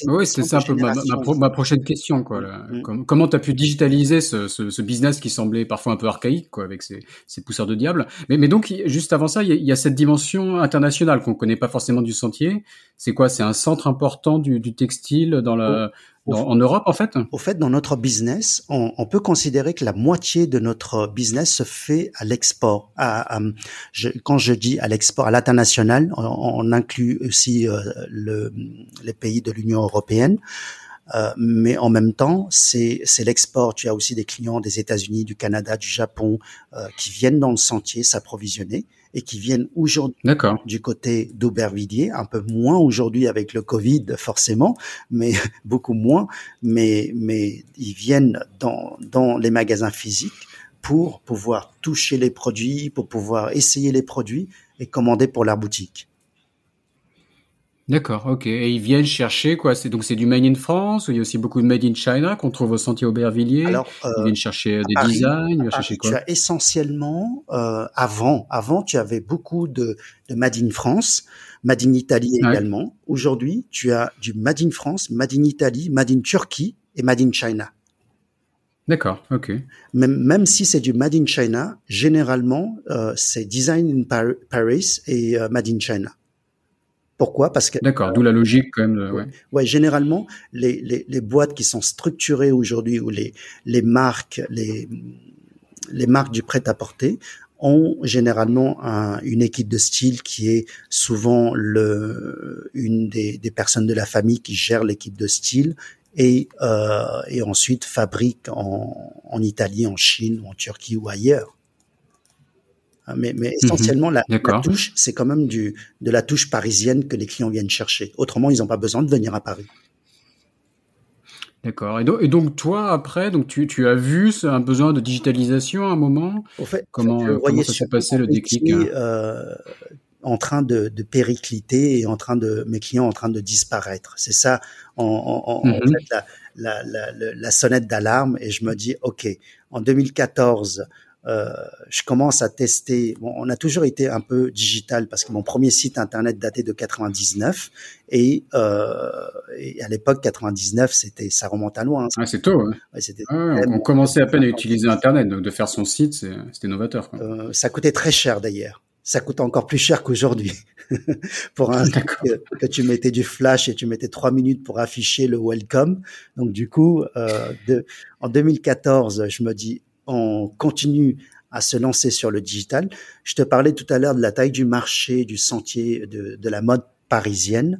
Oui, c'est ça un peu ma, ma, prochaine question. Quoi, mm. Comment tu as pu digitaliser ce, ce, ce, business qui semblait parfois un peu archaïque quoi, avec ces, ces pousseurs de diable? Mais, mais, donc, juste avant ça, il y, a, cette dimension internationale qu'on connaît pas forcément du sentier. C'est quoi? C'est un centre important du, du textile dans la, en Europe, en fait? Au fait, dans notre business, on, peut considérer que la moitié de notre business se fait à l'export. À, quand je dis à l'export, à l'international, on, inclut aussi euh, le, les pays de l'Union européenne. Euh, mais en même temps, c'est l'export. Tu as aussi des clients des États-Unis, du Canada, du Japon euh, qui viennent dans le sentier s'approvisionner et qui viennent aujourd'hui du côté d'Aubervilliers, un peu moins aujourd'hui avec le Covid forcément, mais beaucoup moins, mais, mais ils viennent dans, dans les magasins physiques pour pouvoir toucher les produits, pour pouvoir essayer les produits et commander pour leur boutique. D'accord, ok. Et ils viennent chercher quoi C'est donc c'est du made in France ou il y a aussi beaucoup de made in China qu'on trouve au Sentier Aubervilliers. Alors, euh, ils viennent chercher des designs, ils viennent chercher quoi Tu as essentiellement euh, avant, avant tu avais beaucoup de, de made in France, made in Italie également. Aujourd'hui, tu as du made in France, made in Italie, made in Turquie et made in China. D'accord, ok. Même, même si c'est du Made in China, généralement, euh, c'est Design in Paris et euh, Made in China. Pourquoi? Parce que d'accord, d'où la logique quand même. ouais. ouais. généralement les, les, les, boîtes qui sont structurées aujourd'hui ou les les marques les les marques du prêt à porter ont généralement un, une équipe de style qui est souvent le une des, des personnes de la famille qui gère l'équipe de style et, euh, et ensuite fabrique en, en Italie, en Chine, en Turquie ou ailleurs. Hein, mais, mais mhm. essentiellement, la, touche, c'est quand même du, de la touche parisienne que les clients viennent chercher. Autrement, ils n'ont pas besoin de venir à Paris. D'accord. Et, donc, toi, après, donc tu, tu as vu un besoin de digitalisation à un moment? Au fait, comment, comment ça s'est passé le déclic hein? euh, en train de, de, péricliter et en train de mes clients en train de disparaître. C'est ça, en, en, en mhm. fait, la, la, la, la sonnette d'alarme. Et je me dis, ok, en 2014, euh, je commence à tester. Bon, on a toujours été un peu digital parce que mon premier site internet datait de 99 et, euh, et à l'époque 99 c'était ça remonte à loin. Ah, c'est tôt. Hein. Ouais, c'était on, commençait à peine à utiliser internet donc de faire son site c'était novateur. Quoi. Euh, ça coûtait très cher d'ailleurs. Ça coûte encore plus cher qu'aujourd'hui. pour un que, que, tu mettais du flash et tu mettais trois minutes pour afficher le welcome. Donc du coup, euh, de, en 2014, je me dis on continue à se lancer sur le digital. Je te parlais tout à l'heure de la taille du marché, du sentier, de, de la mode parisienne.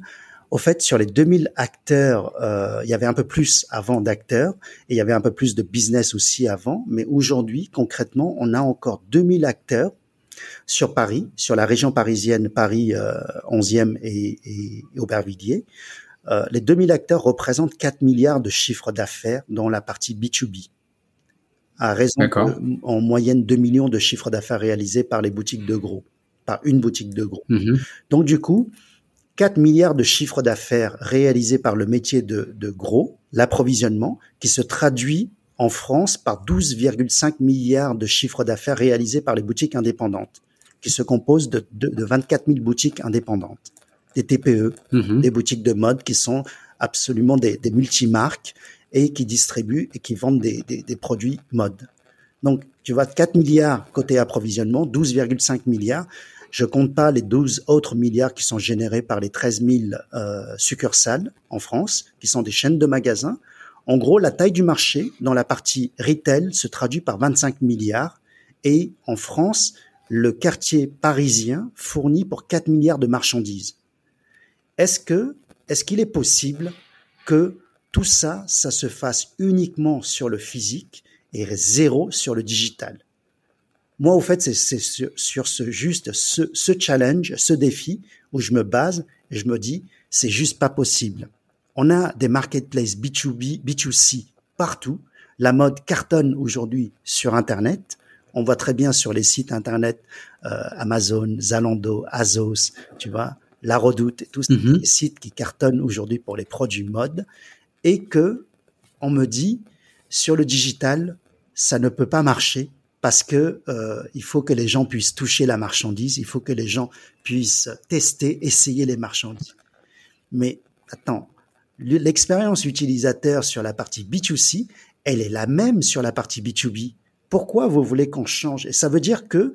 Au fait, sur les 2000 acteurs, euh, il y avait un peu plus avant d'acteurs et il y avait un peu plus de business aussi avant. Mais aujourd'hui, concrètement, on a encore 2000 acteurs sur Paris, sur la région parisienne, Paris euh, 11e et, et, Aubervilliers. Euh, les 2000 acteurs représentent 4 milliards de chiffres d'affaires dans la partie B2B à raison en moyenne 2 millions de chiffres d'affaires réalisés par les boutiques de gros, par une boutique de gros. Mhm. Donc du coup, 4 milliards de chiffres d'affaires réalisés par le métier de, de gros, l'approvisionnement, qui se traduit en France par 12,5 milliards de chiffres d'affaires réalisés par les boutiques indépendantes, qui se composent de, de, de 24 000 boutiques indépendantes, des TPE, mhm. des boutiques de mode qui sont absolument des, des multimarques et qui distribuent et qui vendent des, des, des produits mode. Donc, tu vois, 4 milliards côté approvisionnement, 12,5 milliards. Je compte pas les 12 autres milliards qui sont générés par les 13 000 euh, succursales en France, qui sont des chaînes de magasins. En gros, la taille du marché dans la partie retail se traduit par 25 milliards. Et en France, le quartier parisien fournit pour 4 milliards de marchandises. Est-ce que, est-ce qu'il est possible que tout ça, ça se fasse uniquement sur le physique et zéro sur le digital. Moi, au fait, c'est sur, ce juste ce, ce, challenge, ce défi où je me base et je me dis, c'est juste pas possible. On a des marketplaces B2B, B2C partout. La mode cartonne aujourd'hui sur Internet. On voit très bien sur les sites Internet euh, Amazon, Zalando, Azos, tu vois, La Redoute, tous ces mm-hmm. sites qui cartonnent aujourd'hui pour les produits mode et que on me dit sur le digital, ça ne peut pas marcher parce que euh, il faut que les gens puissent toucher la marchandise, il faut que les gens puissent tester, essayer les marchandises. Mais attends, l'expérience utilisateur sur la partie B2C, elle est la même sur la partie B2B. Pourquoi vous voulez qu'on change? Et ça veut dire que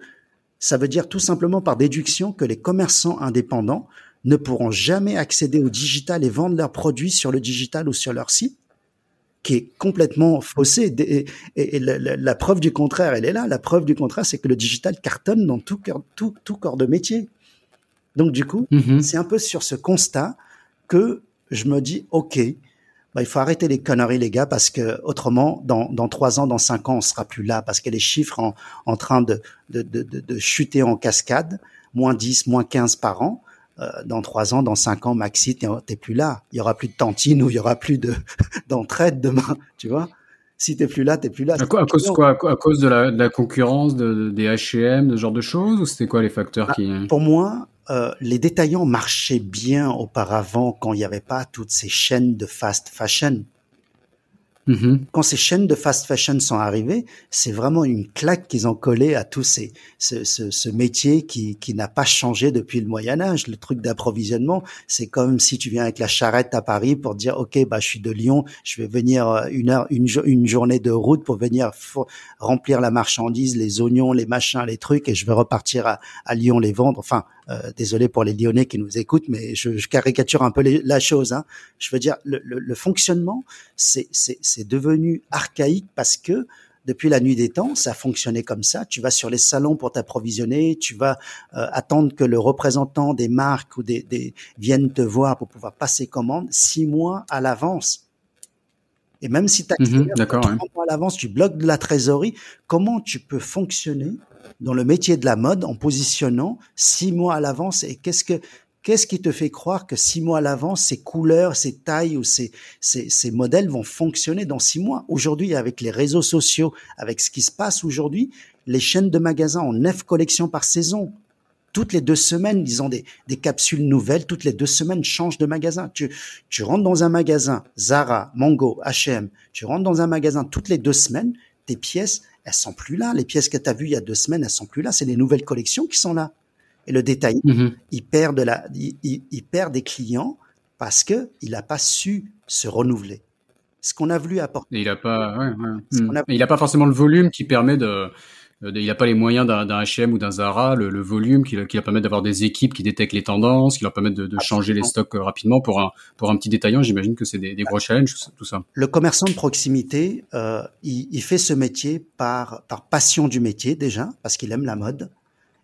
ça veut dire tout simplement par déduction que les commerçants indépendants ne pourront jamais accéder au digital et vendre leurs produits sur le digital ou sur leur site, qui est complètement faussé. Et, la, preuve du contraire, elle est là. La preuve du contraire, c'est que le digital cartonne dans tout, tout, tout corps de métier. Donc du coup, mm-hmm. c'est un peu sur ce constat que je me dis, OK, bah, il faut arrêter les conneries, les gars, parce que autrement, dans, dans trois ans, dans cinq ans, on sera plus là, parce que les chiffres en, en train de, de, de, de chuter en cascade, moins 10, moins 15 par an. Euh, dans trois ans, dans cinq ans, Maxi, t'es plus là. Il y aura plus de tantine ou il y aura plus de d'entraide demain, tu vois. Si t'es plus là, t'es plus là. À, quoi, à cause quoi À cause de la, de la concurrence de, des H&M, de ce genre de choses, ou c'était quoi les facteurs qui Pour moi, euh, les détaillants marchaient bien auparavant quand il n'y avait pas toutes ces chaînes de fast fashion. Mm-hmm. Quand ces chaînes de fast fashion sont arrivées, c'est vraiment une claque qu'ils ont collé à tous ces ce, ce, ce métier qui, qui n'a pas changé depuis le Moyen Âge. Le truc d'approvisionnement, c'est comme si tu viens avec la charrette à Paris pour dire ok bah je suis de Lyon, je vais venir euh, une heure une, une journée de route pour venir remplir la marchandise, les oignons, les machins, les trucs et je vais repartir à, à Lyon les vendre. Enfin euh, désolé pour les Lyonnais qui nous écoutent, mais je, je caricature un peu la chose. Hein. Je veux dire, le, le, le fonctionnement, c'est devenu archaïque parce que depuis la nuit des temps, ça fonctionnait comme ça. Tu vas sur les salons pour t'approvisionner, tu vas euh, attendre que le représentant des marques ou des, des viennent te voir pour pouvoir passer commande six mois à l'avance. Et même si tu as mmh, mois à l'avance, tu bloques de la trésorerie. Comment tu peux fonctionner dans le métier de la mode en positionnant six mois à l'avance et qu'est-ce que Qu'est-ce qui te fait croire que six mois à l'avance, ces couleurs, ces tailles ou ces, ces, ces, modèles vont fonctionner dans six mois? Aujourd'hui, avec les réseaux sociaux, avec ce qui se passe aujourd'hui, les chaînes de magasins ont neuf collections par saison. Toutes les deux semaines, ils ont des, des capsules nouvelles. Toutes les deux semaines, changent de magasin. Tu, tu rentres dans un magasin, Zara, Mango, H&M. Tu rentres dans un magasin toutes les deux semaines. Tes pièces, elles sont plus là. Les pièces que tu as vues il y a deux semaines, elles sont plus là. C'est les nouvelles collections qui sont là. Et le détail, mm-hmm. il perd de la, il, il, perd des clients parce que il n'a pas su se renouveler. Ce qu'on a voulu apporter. il n'a pas, ouais, ouais. il a pas forcément le volume qui permet de, il n'a pas les moyens d'un H&M ou d'un Zara, le, le volume qui, qui leur permet d'avoir des équipes qui détectent les tendances, qui leur permettent de, de changer les stocks euh, rapidement. Pour un, pour un petit détaillant, j'imagine que c'est des, des, gros challenges, tout ça. Le commerçant de proximité, euh, il, il, fait ce métier par, par passion du métier déjà, parce qu'il aime la mode,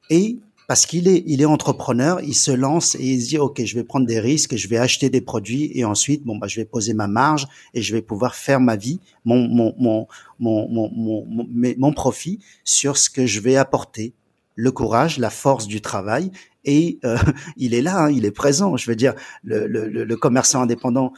et parce qu'il est, il est entrepreneur, il se lance et il se dit ok, je vais prendre des risques, je vais acheter des produits et ensuite bon bah je vais poser ma marge et je vais pouvoir faire ma vie, mon mon mon mon mon mon, mon profit sur ce que je vais apporter, le courage, la force du travail et euh, il est là, hein, il est présent. Je veux dire le le, le commerçant indépendant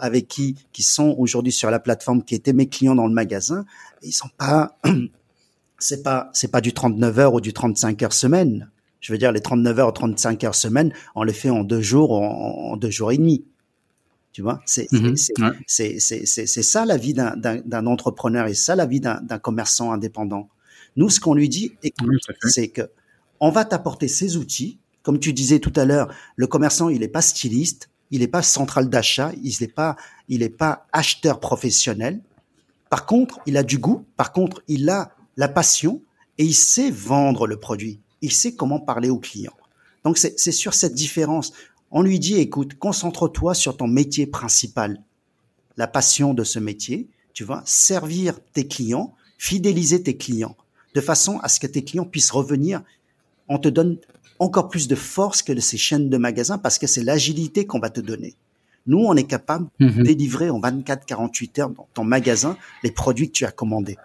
avec qui qui sont aujourd'hui sur la plateforme, qui étaient mes clients dans le magasin, ils sont pas c'est pas c'est pas du 39 heures ou du 35 heures semaine. Je veux dire, les 39 heures, 35 heures semaine, on les fait en deux jours, en, deux jours et demi. Tu vois, c'est mhm. c'est c'est ça la vie d'un entrepreneur et ça la vie d'un commerçant indépendant. Nous, ce qu'on lui dit, c'est que on va t'apporter ces outils. Comme tu disais tout à l'heure, le commerçant, il n'est pas styliste, il n'est pas central d'achat, il n'est pas, il est pas acheteur professionnel. Par contre, il a du goût. Par contre, il a la passion et il sait vendre le produit il sait comment parler au client. Donc c'est sur cette différence. On lui dit, écoute, concentre-toi sur ton métier principal, la passion de ce métier. Tu vas servir tes clients, fidéliser tes clients, de façon à ce que tes clients puissent revenir. On te donne encore plus de force que ces chaînes de magasins parce que c'est l'agilité qu'on va te donner. Nous, on est capable de mhm. délivrer en 24-48 heures dans ton magasin les produits que tu as commandés.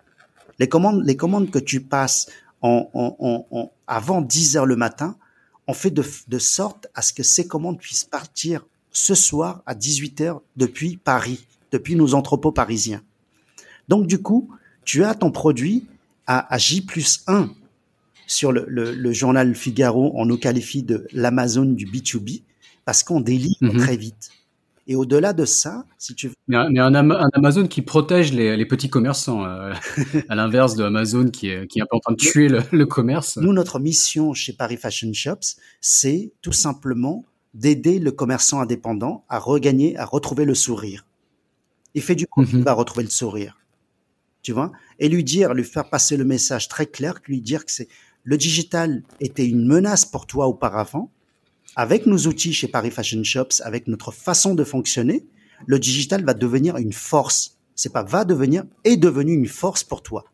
Les commandes, les commandes que tu passes on, avant 10 heures le matin, on fait de, de, sorte à ce que ces commandes puissent partir ce soir à 18 heures depuis Paris, depuis nos entrepôts parisiens. Donc du coup, tu as ton produit à, à J plus 1 sur le, le, journal Figaro, on nous qualifie de l'Amazon du B2B parce qu'on délivre mhm. très vite. Et au-delà de ça, si tu veux... Mais, un, un, Amazon qui protège les, les petits commerçants, euh, à l'inverse de Amazon qui est, qui est un peu en train de tuer le, le commerce. Nous, notre mission chez Paris Fashion Shops, c'est tout simplement d'aider le commerçant indépendant à regagner, à retrouver le sourire. Il fait du il mhm. va retrouver le sourire. Tu vois? Et lui dire, lui faire passer le message très clair, lui dire que c'est le digital était une menace pour toi auparavant, avec nos outils chez Paris Fashion Shops, avec notre façon de fonctionner, le digital va devenir une force. C'est pas va devenir, est devenu une force pour toi.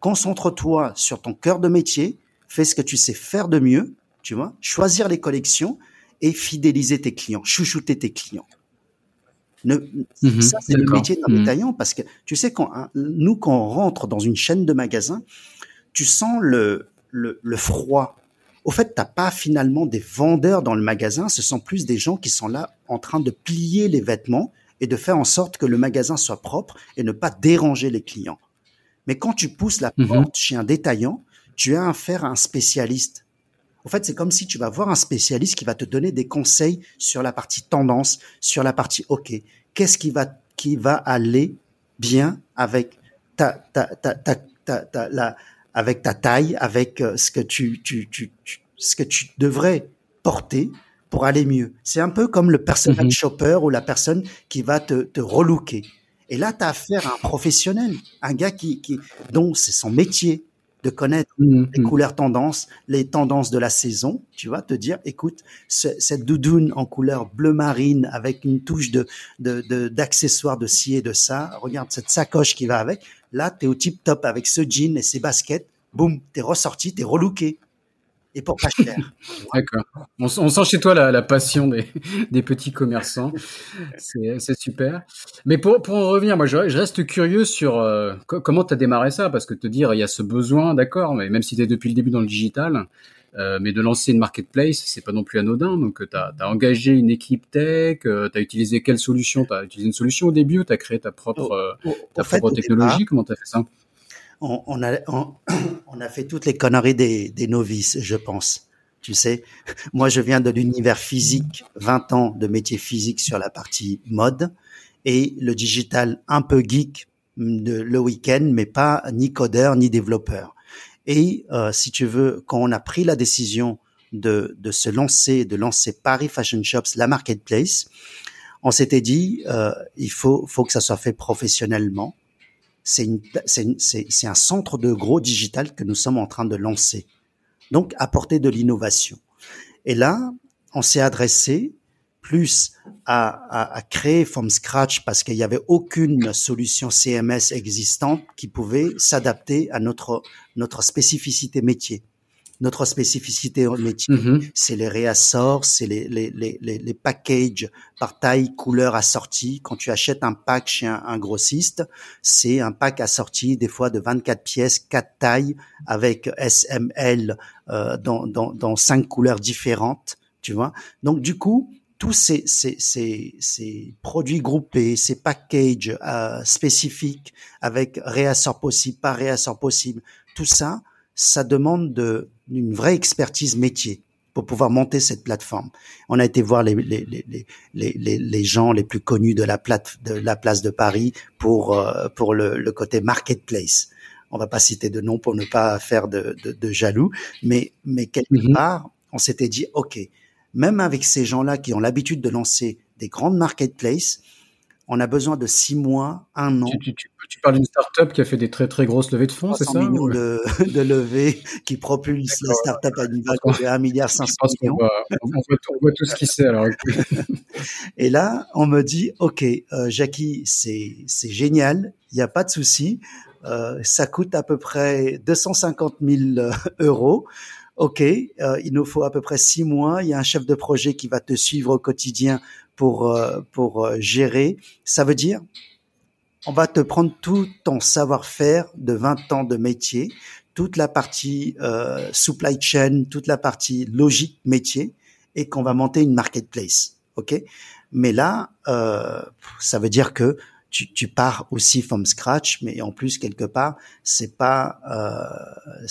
Concentre-toi sur ton cœur de métier, fais ce que tu sais faire de mieux, tu vois, choisir les collections et fidéliser tes clients, chouchouter tes clients. Ne, mhm, ça, c'est le métier d'un mhm. détaillant parce que tu sais, quand, hein, nous, quand on rentre dans une chaîne de magasins, tu sens le, le, le froid, au fait, t'as pas finalement des vendeurs dans le magasin, ce sont plus des gens qui sont là en train de plier les vêtements et de faire en sorte que le magasin soit propre et ne pas déranger les clients. Mais quand tu pousses la mhm. porte chez un détaillant, tu as affaire à un spécialiste. En fait, c'est comme si tu vas voir un spécialiste qui va te donner des conseils sur la partie tendance, sur la partie OK. Qu'est-ce qui va qui va aller bien avec ta ta ta ta, ta, la avec ta taille, avec euh, ce que tu, tu, tu, ce que tu devrais porter pour aller mieux. C'est un peu comme le personal mhm. shopper ou la personne qui va te, te relooker. Et là, tu as affaire à un professionnel, un gars qui, qui dont c'est son métier de connaître mhm. les couleurs tendances, les tendances de la saison. Tu vas te dire, écoute, cette doudoune en couleur bleu marine avec une touche de d'accessoires de, de ci et de ça. Regarde cette sacoche qui va avec. Là, tu es au tip top avec ce jean et ces baskets. Boum, t'es ressorti, t'es relooké. Et pour pas cher. D'accord. On, sent chez toi la, passion des, des, petits commerçants. C'est super. Mais pour, pour en revenir, moi, je, reste curieux sur euh, comment tu as démarré ça? Parce que te dire, il y a ce besoin, d'accord, mais même si tu es depuis le début dans le digital, euh, mais de lancer une marketplace, c'est pas non plus anodin. Donc, tu as, engagé une équipe tech, euh, tu as utilisé quelle solution? Tu as utilisé une solution au début ou tu as créé ta propre, ta propre technologie? Comment tu as fait ça? On, on, a, on, a fait toutes les conneries des, des novices, je pense. Tu sais, moi, je viens de l'univers physique, 20 ans de métier physique sur la partie mode et le digital un peu geek de, le week-end, mais pas ni codeur ni développeur. Et euh, si tu veux, quand on a pris la décision de, de se lancer, de lancer Paris Fashion Shops, la marketplace, on s'était dit, euh, il faut, faut que ça soit fait professionnellement. C'est un centre de gros digital que nous sommes en train de lancer. Donc, apporter de l'innovation. Et là, on s'est adressé plus à, à, à, créer from scratch parce qu'il n'y avait aucune solution CMS existante qui pouvait s'adapter à notre, notre spécificité métier. Notre spécificité au métier, mm-hmm. c'est les réassorts, c'est les, les, les, les, packages par taille, couleur assortie. Quand tu achètes un pack chez un, grossiste, c'est un pack assorti des fois de 24 pièces, 4 tailles avec SML euh, dans, dans, dans cinq couleurs différentes, tu vois. Donc du coup, tous ces, ces, ces, ces, produits groupés, ces packages euh, spécifiques avec réassort possible, pas réassort possible, tout ça, ça demande de, une vraie expertise métier pour pouvoir monter cette plateforme. On a été voir les, les, les, les, les gens les plus connus de la, plate, de la place de Paris pour, euh, pour le, le côté marketplace. On va pas citer de nom pour ne pas faire de, de, de jaloux, mais, mais quelque mm-hmm. part, on s'était dit, OK, même avec ces gens-là qui ont l'habitude de lancer des grandes marketplaces, on a besoin de six mois, un an. Tu, tu, tu parles d'une start-up qui a fait des très très grosses levées de fonds, c'est ça millions de, de levées qui propulse la start-up à une valeur de 1 milliard 500 millions. On voit, tout ce qui sait alors. Et là, on me dit, OK, euh, Jackie, c'est c'est génial, il n'y a pas de souci. Euh, ça coûte à peu près 250 000 euros. OK, euh, il nous faut à peu près six mois. Il y a un chef de projet qui va te suivre au quotidien pour euh, pour euh, gérer. Ça veut dire, on va te prendre tout ton savoir-faire de 20 ans de métier, toute la partie euh, supply chain, toute la partie logique métier, et qu'on va monter une marketplace. OK? Mais là, euh, ça veut dire que tu, tu, pars aussi from scratch, mais en plus quelque part, c'est pas euh,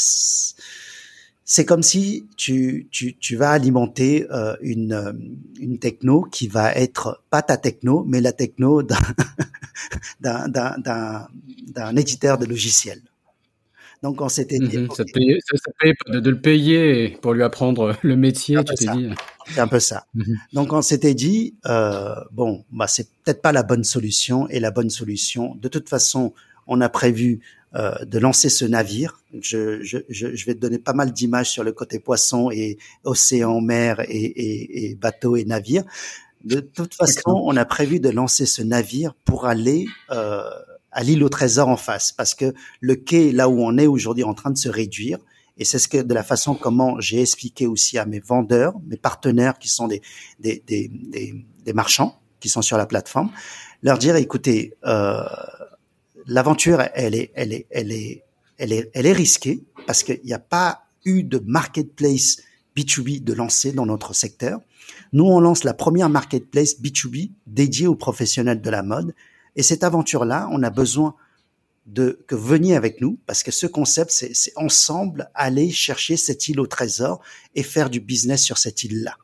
c'est comme si tu, tu, tu vas alimenter euh, une, euh, une techno qui va être pas ta techno, mais la techno d'un, d'un, d'un, d'un éditeur de logiciels. Donc on s'était dit, mhm, ça, paye, ça, paye de, le payer pour lui apprendre le métier, tu t'es dit. C'est un peu ça. Mhm. Donc on s'était dit, euh, bon, bah c'est peut-être pas la bonne solution et la bonne solution. De toute façon, on a prévu euh, de lancer ce navire. Je, je, je, vais te donner pas mal d'images sur le côté poisson et océan, mer et, et, et bateau et navire. De toute façon, on a prévu de lancer ce navire pour aller euh, à l'île au trésor en face, parce que le quai là où on est aujourd'hui est en train de se réduire. Et c'est ce que de la façon comment j'ai expliqué aussi à mes vendeurs, mes partenaires qui sont des, des, des, des, des marchands qui sont sur la plateforme, leur dire écoutez, euh, l'aventure, elle est, elle est, elle est, elle est, elle est risquée parce qu'il n'y a pas eu de marketplace B2B de lancer dans notre secteur. Nous, on lance la première marketplace B2B dédiée aux professionnels de la mode. Et cette aventure-là, on a besoin de que veniez avec nous parce que ce concept c'est ensemble aller chercher cette île au trésor et faire du business sur cette île là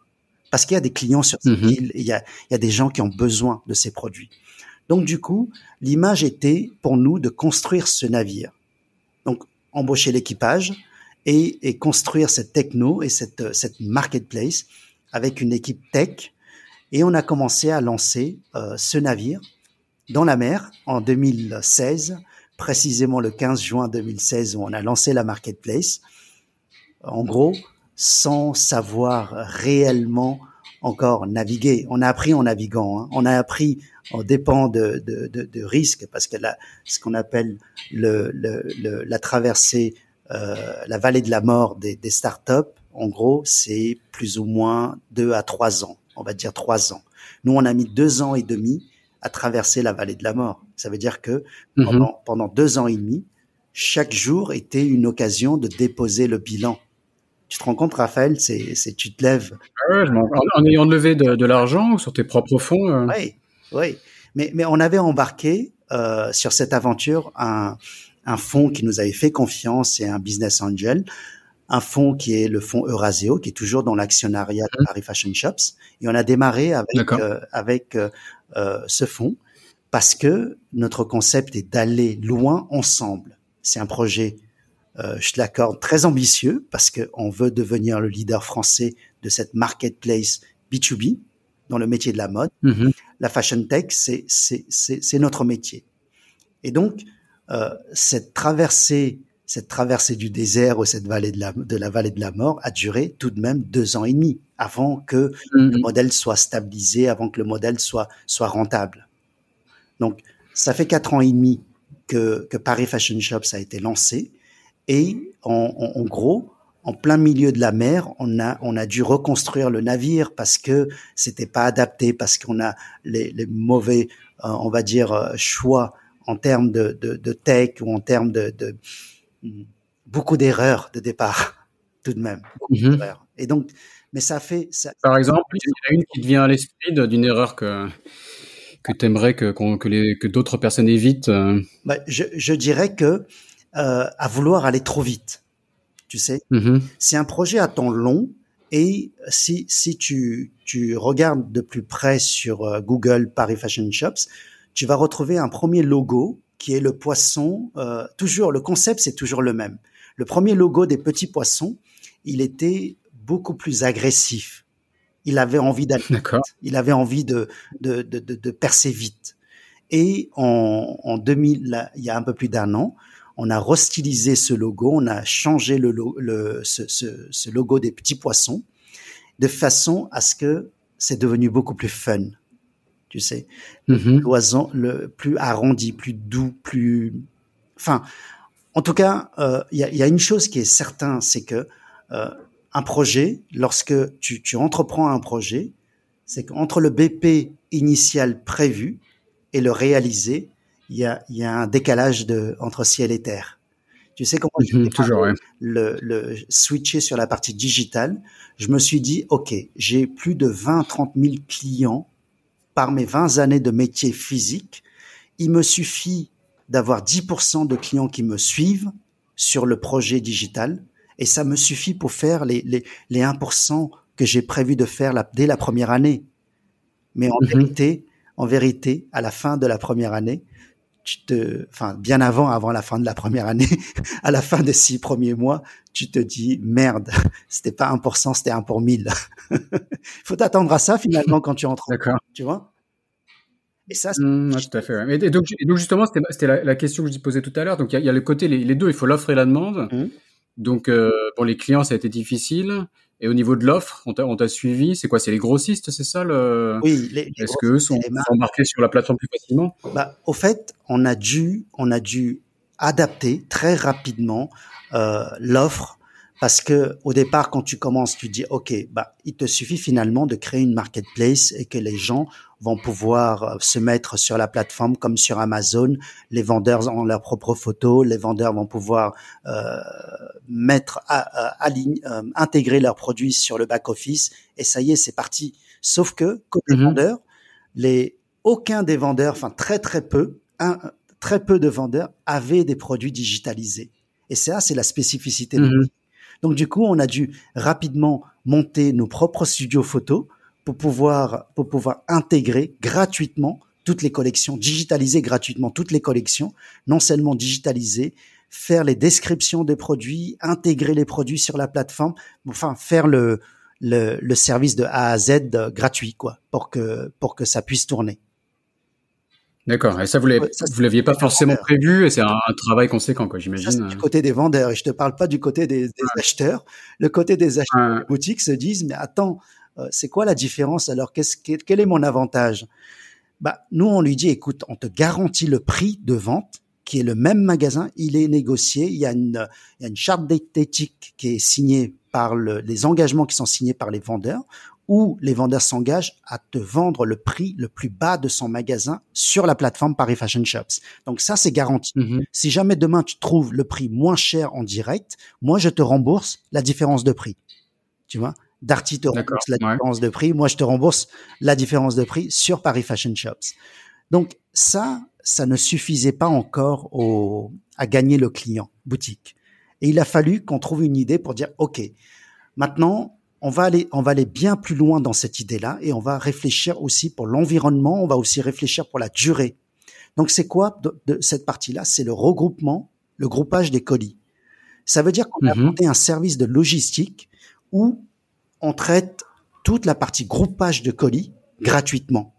parce qu'il y a des clients sur cette mhm. île il y a il y a des gens qui ont besoin de ces produits donc du coup l'image était pour nous de construire ce navire donc embaucher l'équipage et, et construire cette techno et cette cette marketplace avec une équipe tech et on a commencé à lancer euh, ce navire dans la mer en 2016 précisément le 15 juin 2016 où on a lancé la marketplace. En gros, sans savoir réellement encore naviguer. On a appris en naviguant. Hein. On a appris en dépend de, de, de, de risques parce que là, ce qu'on appelle le, le, la traversée, euh, la vallée de la mort des, des startups, en gros, c'est plus ou moins deux à trois ans. On va dire trois ans. Nous, on a mis deux ans et demi à traverser la vallée de la mort. Ça veut dire que mhm. pendant, pendant deux ans et demi, chaque jour était une occasion de déposer le bilan. Tu te rends compte, Raphaël, c'est, c'est tu te lèves. Ah en, ayant levé de, de l'argent sur tes propres fonds. Euh. Oui, oui. Mais, mais on avait embarqué euh, sur cette aventure un, un fonds qui nous avait fait confiance et un business angel un fonds qui est le fonds Euraseo, qui est toujours dans l'actionnariat de mhm. Paris Fashion Shops. Et on a démarré avec, euh, avec euh, euh, ce fonds parce que notre concept est d'aller loin ensemble. C'est un projet, euh, je te l'accorde, très ambitieux parce qu'on veut devenir le leader français de cette marketplace B2B dans le métier de la mode. Mhm. La fashion tech, c'est notre métier. Et donc, euh, cette traversée cette traversée du désert ou cette vallée de la, de la vallée de la mort a duré tout de même deux ans et demi avant que le mhm. modèle soit stabilisé, avant que le modèle soit, soit rentable. Donc, ça fait quatre ans et demi que, que Paris Fashion Shops a été lancé et en, en, gros, en plein milieu de la mer, on a, on a dû reconstruire le navire parce que c'était pas adapté, parce qu'on a les, les mauvais, euh, on va dire, euh, choix en termes de, de, de tech ou en termes de, de beaucoup d'erreurs de départ, tout de même. Mhm. Et donc, mais ça fait. Ça... Par exemple, il y en a une qui te vient à l'esprit d'une erreur que que tu aimerais que, que, que d'autres personnes évitent. Euh. Bah, je, je, dirais que euh, à vouloir aller trop vite, tu sais, mhm. c'est un projet à temps long. Et si, si tu, tu regardes de plus près sur euh, Google Paris Fashion Shops, tu vas retrouver un premier logo qui est le poisson. Euh, toujours, le concept c'est toujours le même. Le premier logo des petits poissons, il était beaucoup plus agressif. Il avait envie d'aller Il avait envie de, de, de, de, percer vite. Et en, en 2000, il y a un peu plus d'un an, on a restylisé ce logo, on a changé le, le ce, ce, ce, logo des petits poissons de façon à ce que c'est devenu beaucoup plus fun tu sais. Mm le plus arrondi, plus doux, plus... Enfin, en tout cas, il euh, y, a, y, a, une chose qui est certain, c'est que euh, un projet, lorsque tu, tu entreprends un projet, c'est qu'entre le BP initial prévu et le réalisé, il y a, y a un décalage de, entre ciel et terre. Tu sais comment mm toujours, le, le switcher sur la partie digitale. Je me suis dit, OK, j'ai plus de 20, 30 000 clients par mes 20 années de métier physique, il me suffit d'avoir 10% de clients qui me suivent sur le projet digital et ça me suffit pour faire les, les, les 1% que j'ai prévu de faire dès la première année. Mais en mhm. vérité, en vérité, à la fin de la première année, tu te, enfin, bien avant, avant la fin de la première année, à la fin des six premiers mois, tu te dis, merde, c'était pas 1%, c'était 1 pour 1000. Faut t'attendre à ça, finalement, quand tu entres. D'accord. Tu vois? Et ça, mmh, tout à fait. Et, donc, donc, justement, c'était la, la, question que je posais tout à l'heure. Donc, il y, y, a le côté, les, les, deux, il faut l'offre et la demande. Mmh. Donc, euh, pour les clients, ça a été difficile. Et au niveau de l'offre, on t'a suivi. C'est quoi C'est les grossistes, c'est ça le... Oui. Est-ce que eux sont, embarqués sur la plateforme plus facilement? Bah, au fait, on a dû, on a dû adapter très rapidement euh, l'offre parce que au départ, quand tu commences, tu dis, OK, bah, il te suffit finalement de créer une marketplace et que les gens vont pouvoir euh, se mettre sur la plateforme comme sur Amazon. Les vendeurs ont leurs propres photos. Les vendeurs vont pouvoir euh, mettre, à, à, euh, intégrer leurs produits sur le back office. Et ça y est, c'est parti. Sauf que côté mm vendeurs, les aucun des vendeurs, enfin très très peu, un, très peu de vendeurs avaient des produits digitalisés. Et ça, c'est la spécificité. de Mhm. Donc du coup, on a dû rapidement monter nos propres studios photos pour pouvoir pour pouvoir intégrer gratuitement toutes les collections, digitaliser gratuitement toutes les collections, non seulement digitaliser, faire les descriptions des produits, intégrer les produits sur la plateforme, enfin faire le le, service de A à Z gratuit quoi, pour que pour que ça puisse tourner. D'accord. Et ça, vous l'aviez pas forcément prévu, et c'est un, un travail conséquent, quoi, j'imagine. c'est du côté des vendeurs et je te parle pas du côté des, des acheteurs. Le côté des acheteurs Ouais. les boutiques se disent mais attends, euh, c'est quoi la différence alors? Qu'est-ce quel, quel est mon avantage? Bah nous on lui dit écoute, on te garantit le prix de vente qui est le même magasin, il est négocié, il y a une il y a une charte d'éthique qui est signée par le, les engagements qui sont signés par les vendeurs où les vendeurs s'engagent à te vendre le prix le plus bas de son magasin sur la plateforme Paris Fashion Shops. Donc ça c'est garanti. Mhm. Si jamais demain tu trouves le prix moins cher en direct, moi je te rembourse la différence de prix. Tu vois? Darty te rembourse la ouais. différence de prix, moi je te rembourse la différence de prix sur Paris Fashion Shops. Donc ça, ça ne suffisait pas encore au, à gagner le client boutique. Et il a fallu qu'on trouve une idée pour dire OK, maintenant on va aller on va aller bien plus loin dans cette idée-là et on va réfléchir aussi pour l'environnement, on va aussi réfléchir pour la durée. Donc c'est quoi de, de cette partie-là? C'est le regroupement, le groupage des colis. Ça veut dire qu'on a Mhm. monté un service de logistique où on traite toute la partie groupage de colis gratuitement.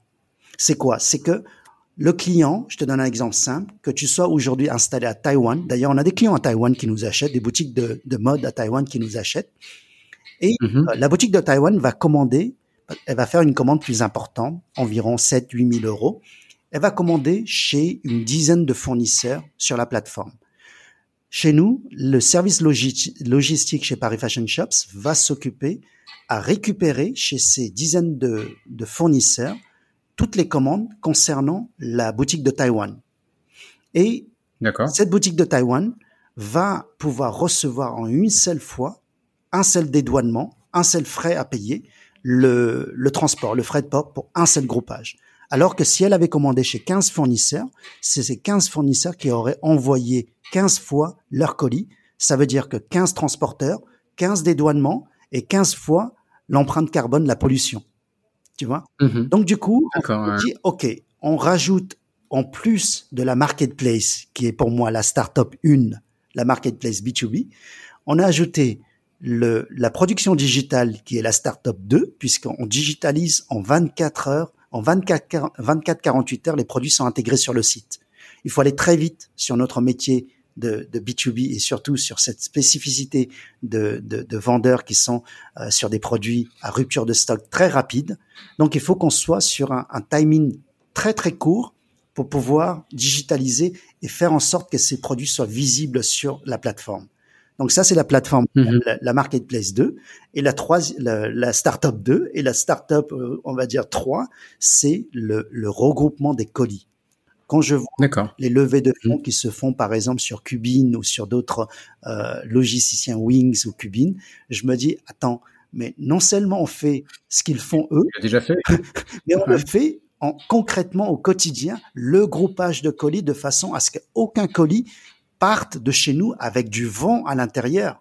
C'est quoi? C'est que le client, je te donne un exemple simple, que tu sois aujourd'hui installé à Taïwan. D'ailleurs, on a des clients à Taïwan qui nous achètent, des boutiques de, de mode à Taïwan qui nous achètent. Et Mhm. euh, la boutique de Taïwan va commander, elle va faire une commande plus importante, environ 7 8 000 euros. Elle va commander chez une dizaine de fournisseurs sur la plateforme. Chez nous, le service logi- logistique chez Paris Fashion Shops va s'occuper à récupérer chez ces dizaines de, de fournisseurs toutes les commandes concernant la boutique de Taïwan. Et cette boutique de Taïwan va pouvoir recevoir en une seule fois un seul dédouanement, un seul frais à payer, le, le transport, le frais de port pour un seul groupage. Alors que si elle avait commandé chez 15 fournisseurs, c'est ces 15 fournisseurs qui auraient envoyé 15 fois leur colis. Ça veut dire que 15 transporteurs, 15 dédouanements et 15 fois l'empreinte carbone, la pollution. Tu vois? Mhm. Donc du coup, on dit, OK, on rajoute en plus de la marketplace, qui est pour moi la startup 1, la marketplace B2B, on a ajouté le, la production digitale, qui est la startup 2, puisqu'on digitalise en 24 heures, en 24, 24, 48 heures, les produits sont intégrés sur le site. Il faut aller très vite sur notre métier de, de B2B et surtout sur cette spécificité de, de, de vendeurs qui sont euh, sur des produits à rupture de stock très rapide. Donc, il faut qu'on soit sur un timing très très court pour pouvoir digitaliser et faire en sorte que ces produits soient visibles sur la plateforme. Donc ça, c'est la plateforme, Mhm. la, la Marketplace 2. Et la, troisième, la, la Startup 2 et la Startup, euh, on va dire 3, c'est le, le regroupement des colis. Quand je vois les levées de fonds qui se font par exemple sur Cubine ou sur d'autres euh, logisticiens Wings ou Cubine, je me dis attends, mais non seulement on fait ce qu'ils font eux, déjà fait mais on Ouais. le fait en, concrètement au quotidien le groupage de colis de façon à ce qu'aucun colis parte de chez nous avec du vent à l'intérieur.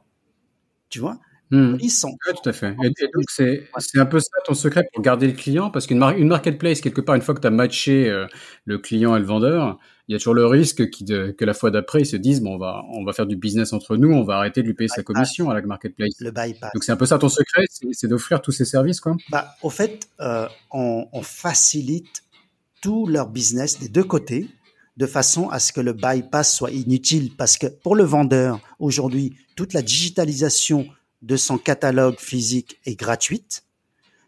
Tu vois, Mhm. ils sont Ouais, tout à fait. Et, et donc, c'est c'est un peu ça ton secret pour garder le client, parce qu'une mar- une marketplace, quelque part, une fois que tu as matché euh, le client et le vendeur, il y a toujours le risque de- que la fois d'après, ils se disent, bon, on va, on va faire du business entre nous, on va arrêter de lui payer sa commission à la marketplace. le bypass. Donc, c'est un peu ça ton secret, c'est c'est d'offrir tous ces services, quoi? Bah, au fait, euh, on, on facilite tout leur business des deux côtés de façon à ce que le bypass soit inutile parce que pour le vendeur, aujourd'hui, toute la digitalisation de son catalogue physique est gratuite.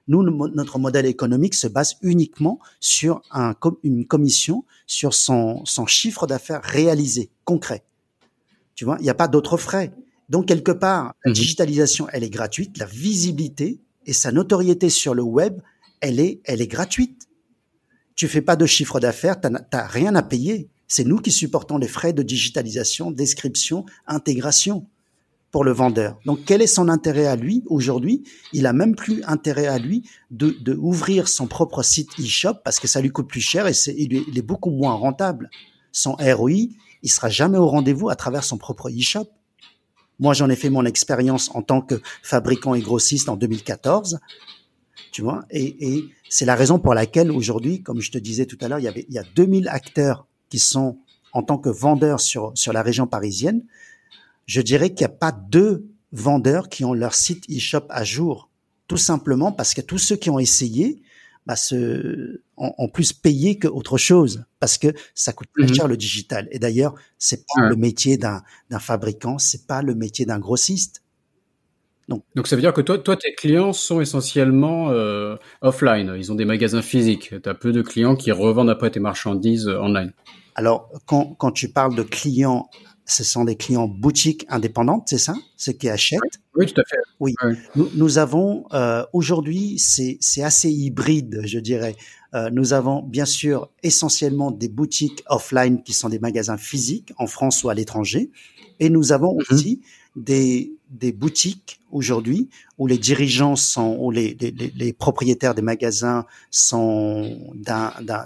Nous, notre modèle économique se base uniquement sur un, une commission sur son, son chiffre d'affaires réalisé, concret. Tu vois, il n'y a pas d'autres frais. Donc, quelque part, la Mhm. digitalisation, elle est gratuite, la visibilité et sa notoriété sur le web, elle est, elle est gratuite. Tu fais pas de chiffre d'affaires, tu n'as rien à payer. C'est nous qui supportons les frais de digitalisation, description, intégration pour le vendeur. Donc, quel est son intérêt à lui aujourd'hui? Il a même plus intérêt à lui de, ouvrir son propre site e-shop parce que ça lui coûte plus cher et c'est, il, est, il est beaucoup moins rentable. son ROI, il sera jamais au rendez-vous à travers son propre e-shop. Moi, j'en ai fait mon expérience en tant que fabricant et grossiste en 2014. Tu vois, et, et c'est la raison pour laquelle aujourd'hui, comme je te disais tout à l'heure, il y avait, il y a 2000 acteurs qui sont en tant que vendeurs sur, sur la région parisienne. Je dirais qu'il n'y a pas deux vendeurs qui ont leur site e-shop à jour. Tout simplement parce que tous ceux qui ont essayé, bah, se, ont, plus payé qu'autre chose parce que ça coûte plus mhm. cher le digital. Et d'ailleurs, c'est pas le métier d'un fabricant, c'est pas le métier d'un grossiste. Donc, Donc ça veut dire que toi, toi tes clients sont essentiellement euh, offline. Ils ont des magasins physiques. Tu as peu de clients qui revendent après tes marchandises euh, online. Alors, quand, quand tu parles de clients ce sont des clients boutiques indépendantes, c'est ça, ceux qui achètent? Oui, tout à fait. Oui, nous, nous, avons euh, aujourd'hui, c'est assez hybride, je dirais. Euh, nous avons bien sûr essentiellement des boutiques offline qui sont des magasins physiques en France ou à l'étranger, et nous avons mhm. aussi des, des boutiques aujourd'hui où les dirigeants sont, où les, les, les propriétaires des magasins sont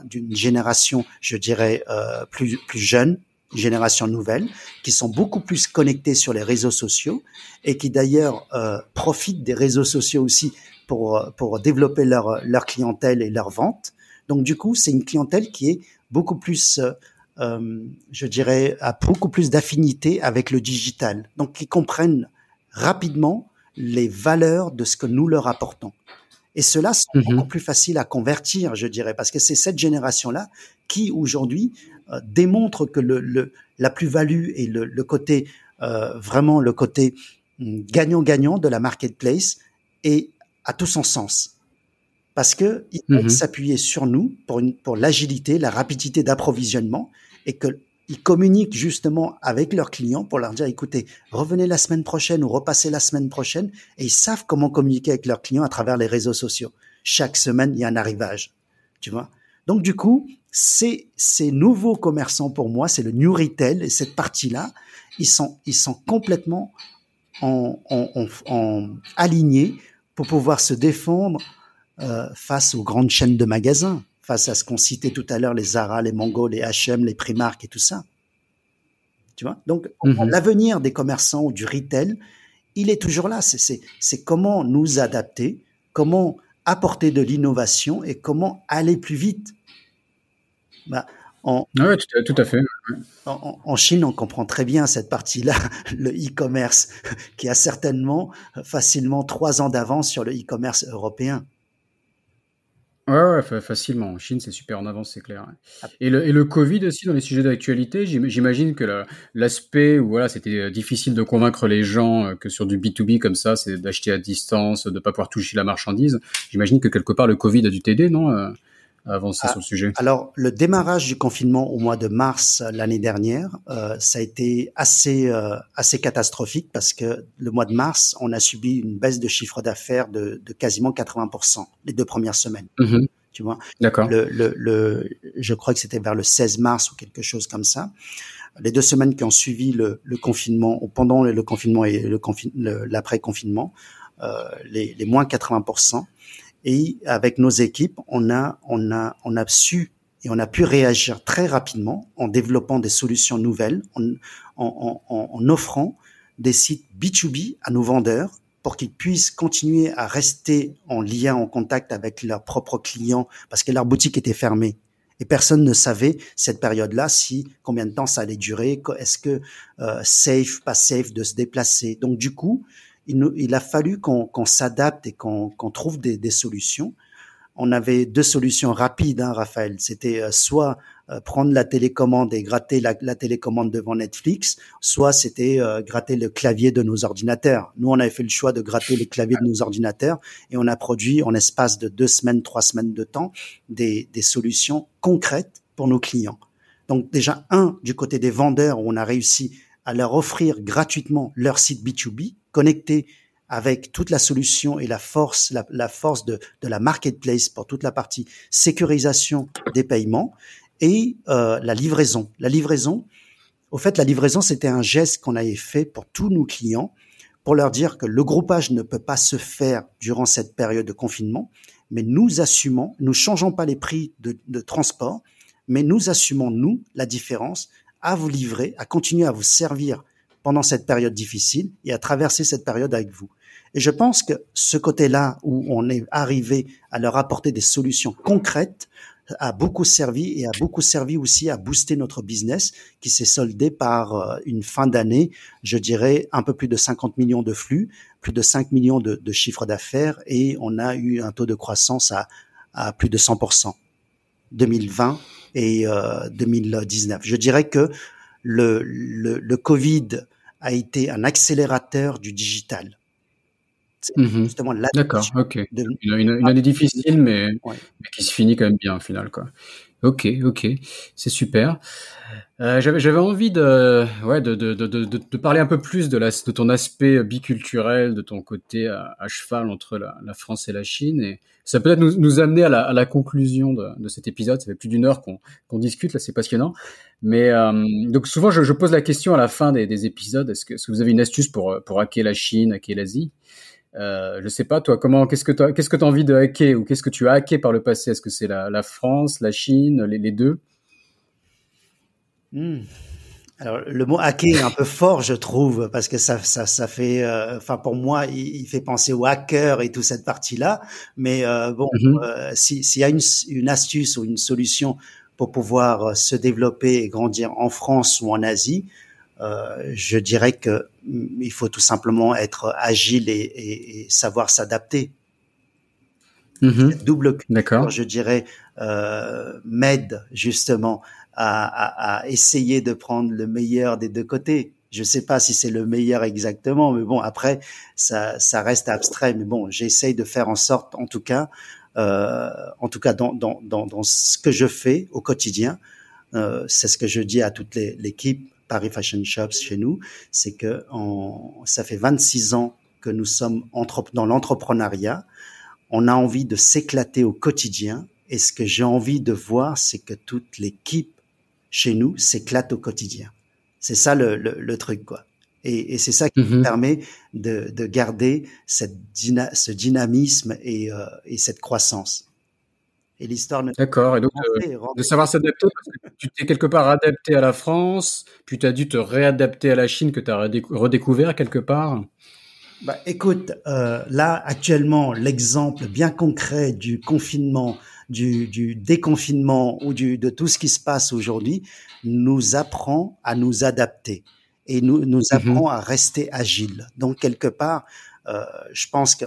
d'une génération, je dirais, euh, plus, plus jeune, génération nouvelle, qui sont beaucoup plus connectés sur les réseaux sociaux et qui d'ailleurs euh, profitent des réseaux sociaux aussi pour, euh, pour développer leur, leur clientèle et leur vente. Donc du coup, c'est une clientèle qui est beaucoup plus, euh, euh, je dirais, a beaucoup plus d'affinité avec le digital. Donc qui comprennent rapidement les valeurs de ce que nous leur apportons. Et cela, c'est mmh beaucoup plus facile à convertir, je dirais, parce que c'est cette génération-là qui aujourd'hui euh, démontre que le, le la plus-value et le, le côté euh, vraiment le côté hum, gagnant-gagnant de la marketplace est à tout son sens parce que ils peuvent mhm. s'appuyer sur nous pour une, pour l'agilité, la rapidité d'approvisionnement et que ils communiquent justement avec leurs clients pour leur dire écoutez, revenez la semaine prochaine ou repassez la semaine prochaine et ils savent comment communiquer avec leurs clients à travers les réseaux sociaux. Chaque semaine, il y a un arrivage. Tu vois? Donc du coup, ces, ces nouveaux commerçants pour moi, c'est le new retail et cette partie-là, ils sont, ils sont complètement en, en, en, alignés pour pouvoir se défendre euh, face aux grandes chaînes de magasins, face à ce qu'on citait tout à l'heure, les Zara, les Mango, les H&M, les Primark et tout ça. Tu vois? Donc, mhm. l'avenir des commerçants ou du retail, il est toujours là. C'est comment nous adapter, comment apporter de l'innovation et comment aller plus vite bah, en, tout, à, fait. En, Chine, on comprend très bien cette partie-là, le e-commerce, qui a certainement facilement trois ans d'avance sur le e-commerce européen. Ouais, ouais, facilement. En Chine, c'est super en avance, c'est clair. Ah. Et le, et le Covid aussi, dans les sujets d'actualité, j'imagine que l'aspect où voilà, c'était euh, difficile de convaincre les gens euh, que sur du B2B comme ça, c'est d'acheter à distance, de pas pouvoir toucher la marchandise. J'imagine que quelque part, le Covid a dû t'aider, non euh? avancer ah, sur le sujet Alors, le démarrage du confinement au mois de mars l'année dernière, euh, ça a été assez euh, assez catastrophique parce que le mois de mars, on a subi une baisse de chiffre d'affaires de, de, quasiment 80% les deux premières semaines. Mm-hmm. Tu vois? D'accord. Le, le, le, je crois que c'était vers le 16 mars ou quelque chose comme ça. Les deux semaines qui ont suivi le, le confinement, ou pendant le, confinement et le l'après-confinement, euh, les, les moins 80%. Et avec nos équipes, on a, on a, on a su et on a pu réagir très rapidement en développant des solutions nouvelles, en, en, en, offrant des sites B2B à nos vendeurs pour qu'ils puissent continuer à rester en lien, en contact avec leurs propres clients parce que leur boutique était fermée. Et personne ne savait cette période-là si combien de temps ça allait durer, est-ce que euh, safe, pas safe de se déplacer. Donc du coup, il, il a fallu qu'on s'adapte et qu'on trouve des, des, solutions. On avait deux solutions rapides, hein, Raphaël. C'était euh, soit euh, prendre la télécommande et gratter la, la télécommande devant Netflix, soit c'était euh, gratter le clavier de nos ordinateurs. Nous, on avait fait le choix de gratter les claviers de nos ordinateurs et on a produit en espace de deux semaines, trois semaines de temps des, des solutions concrètes pour nos clients. Donc déjà, un, du côté des vendeurs, on a réussi à leur offrir gratuitement leur site B2B connecté avec toute la solution et la force, la, force de, la marketplace pour toute la partie sécurisation des paiements et euh, la livraison. La livraison, au fait, la livraison, c'était un geste qu'on avait fait pour tous nos clients pour leur dire que le groupage ne peut pas se faire durant cette période de confinement, mais nous assumons, nous changeons pas les prix de transport, mais nous assumons, nous, la différence à vous livrer, à continuer à vous servir pendant cette période difficile et à traverser cette période avec vous. Et je pense que ce côté-là où on est arrivé à leur apporter des solutions concrètes a beaucoup servi et a beaucoup servi aussi à booster notre business qui s'est soldé par euh, une fin d'année, je dirais un peu plus de 50 millions de flux, plus de 5 millions de, de chiffres d'affaires et on a eu un taux de croissance à, plus de 100%. 2020 et euh, 2019. Je dirais que le Covid a été un accélérateur du digital. Mmh Justement, D'accord, ok. Une, une, année difficile, mais, mais, qui se finit quand même bien au final, quoi. Ok, ok, c'est super. Euh, J'avais envie de, ouais, de, de, de, de, parler un peu plus de, la, de ton aspect biculturel, de ton côté à, cheval entre la, la, France et la Chine. Et ça peut-être nous, nous amener à la, à la conclusion de, cet épisode. Ça fait plus d'une heure qu'on qu'on discute, là, c'est passionnant. Mais euh, donc souvent, je, je, pose la question à la fin des, des épisodes est-ce que, est que vous avez une astuce pour, pour hacker la Chine, hacker l'Asie? Euh, je sais pas, toi, comment, qu'est-ce que tu qu'est-ce que as envie de hacker? Ou qu'est-ce que tu as hacké par le passé? Est-ce que c'est la, la, France, la Chine, les deux? Hmm. Alors, le mot hacker est un peu fort, je trouve, parce que ça, ça, ça fait, euh, enfin, pour moi, il, fait penser au hacker et toute cette partie-là. Mais euh, bon, mm-hmm. euh, s'il y a une, une, astuce ou une solution pour pouvoir se développer et grandir en France ou en Asie, je dirais que mm, il faut tout simplement être agile et, et, et savoir s'adapter. Mmh. Double D'accord. je dirais, m'aide justement à, à, à, essayer de prendre le meilleur des deux côtés. Je sais pas si c'est le meilleur exactement, mais bon, après, ça, ça reste abstrait. Mais bon, j'essaye de faire en sorte, en tout cas, euh, en tout cas dans, dans, dans, dans, ce que je fais au quotidien, euh, c'est ce que je dis à toute l'équipe Paris Fashion Shops chez nous, c'est que ça fait 26 ans que nous sommes dans l'entrepreneuriat. On a envie de s'éclater au quotidien. Et ce que j'ai envie de voir, c'est que toute l'équipe chez nous s'éclate au quotidien. C'est ça le, le, truc, quoi. Et, et c'est ça qui mm-hmm. permet de, de garder cette ce dynamisme et, euh, et cette croissance. Et l'histoire D'accord. Et donc, euh, de savoir s'adapter, parce que tu t'es quelque part adapté à la France, puis tu as dû te réadapter à la Chine que tu as redécouvert quelque part. Bah, écoute, euh, là, actuellement, l'exemple bien concret du confinement, du, du déconfinement ou du, de tout ce qui se passe aujourd'hui nous apprend à nous adapter et nous, nous mmh apprend à rester agile. Donc, quelque part, euh, je pense que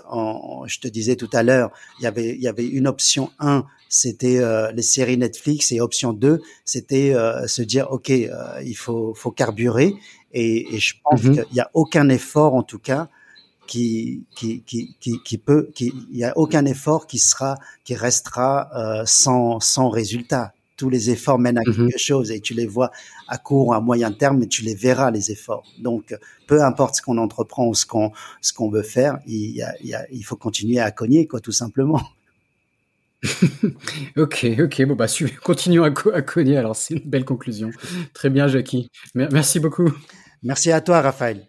je te disais tout à l'heure, il y avait il y avait une option 1, c'était euh, les séries Netflix et option 2, c'était euh, se dire OK, il faut faut carburer et, et je pense mm-hmm. qu'il y a aucun effort en tout cas qui qui qui qui, qui peut qui il y a aucun effort qui sera qui restera sans sans résultat tous les efforts mènent à mmh quelque chose et tu les vois à court ou à moyen terme, mais tu les verras les efforts. Donc, peu importe ce qu'on entreprend ou ce qu'on ce qu'on veut faire, il, y a, il, y a, il faut continuer à cogner, quoi, tout simplement. ok, ok, bon bah continuons à, à cogner. Alors c'est une belle conclusion. Très bien, Jackie. Merci beaucoup. Merci à toi, Raphaël.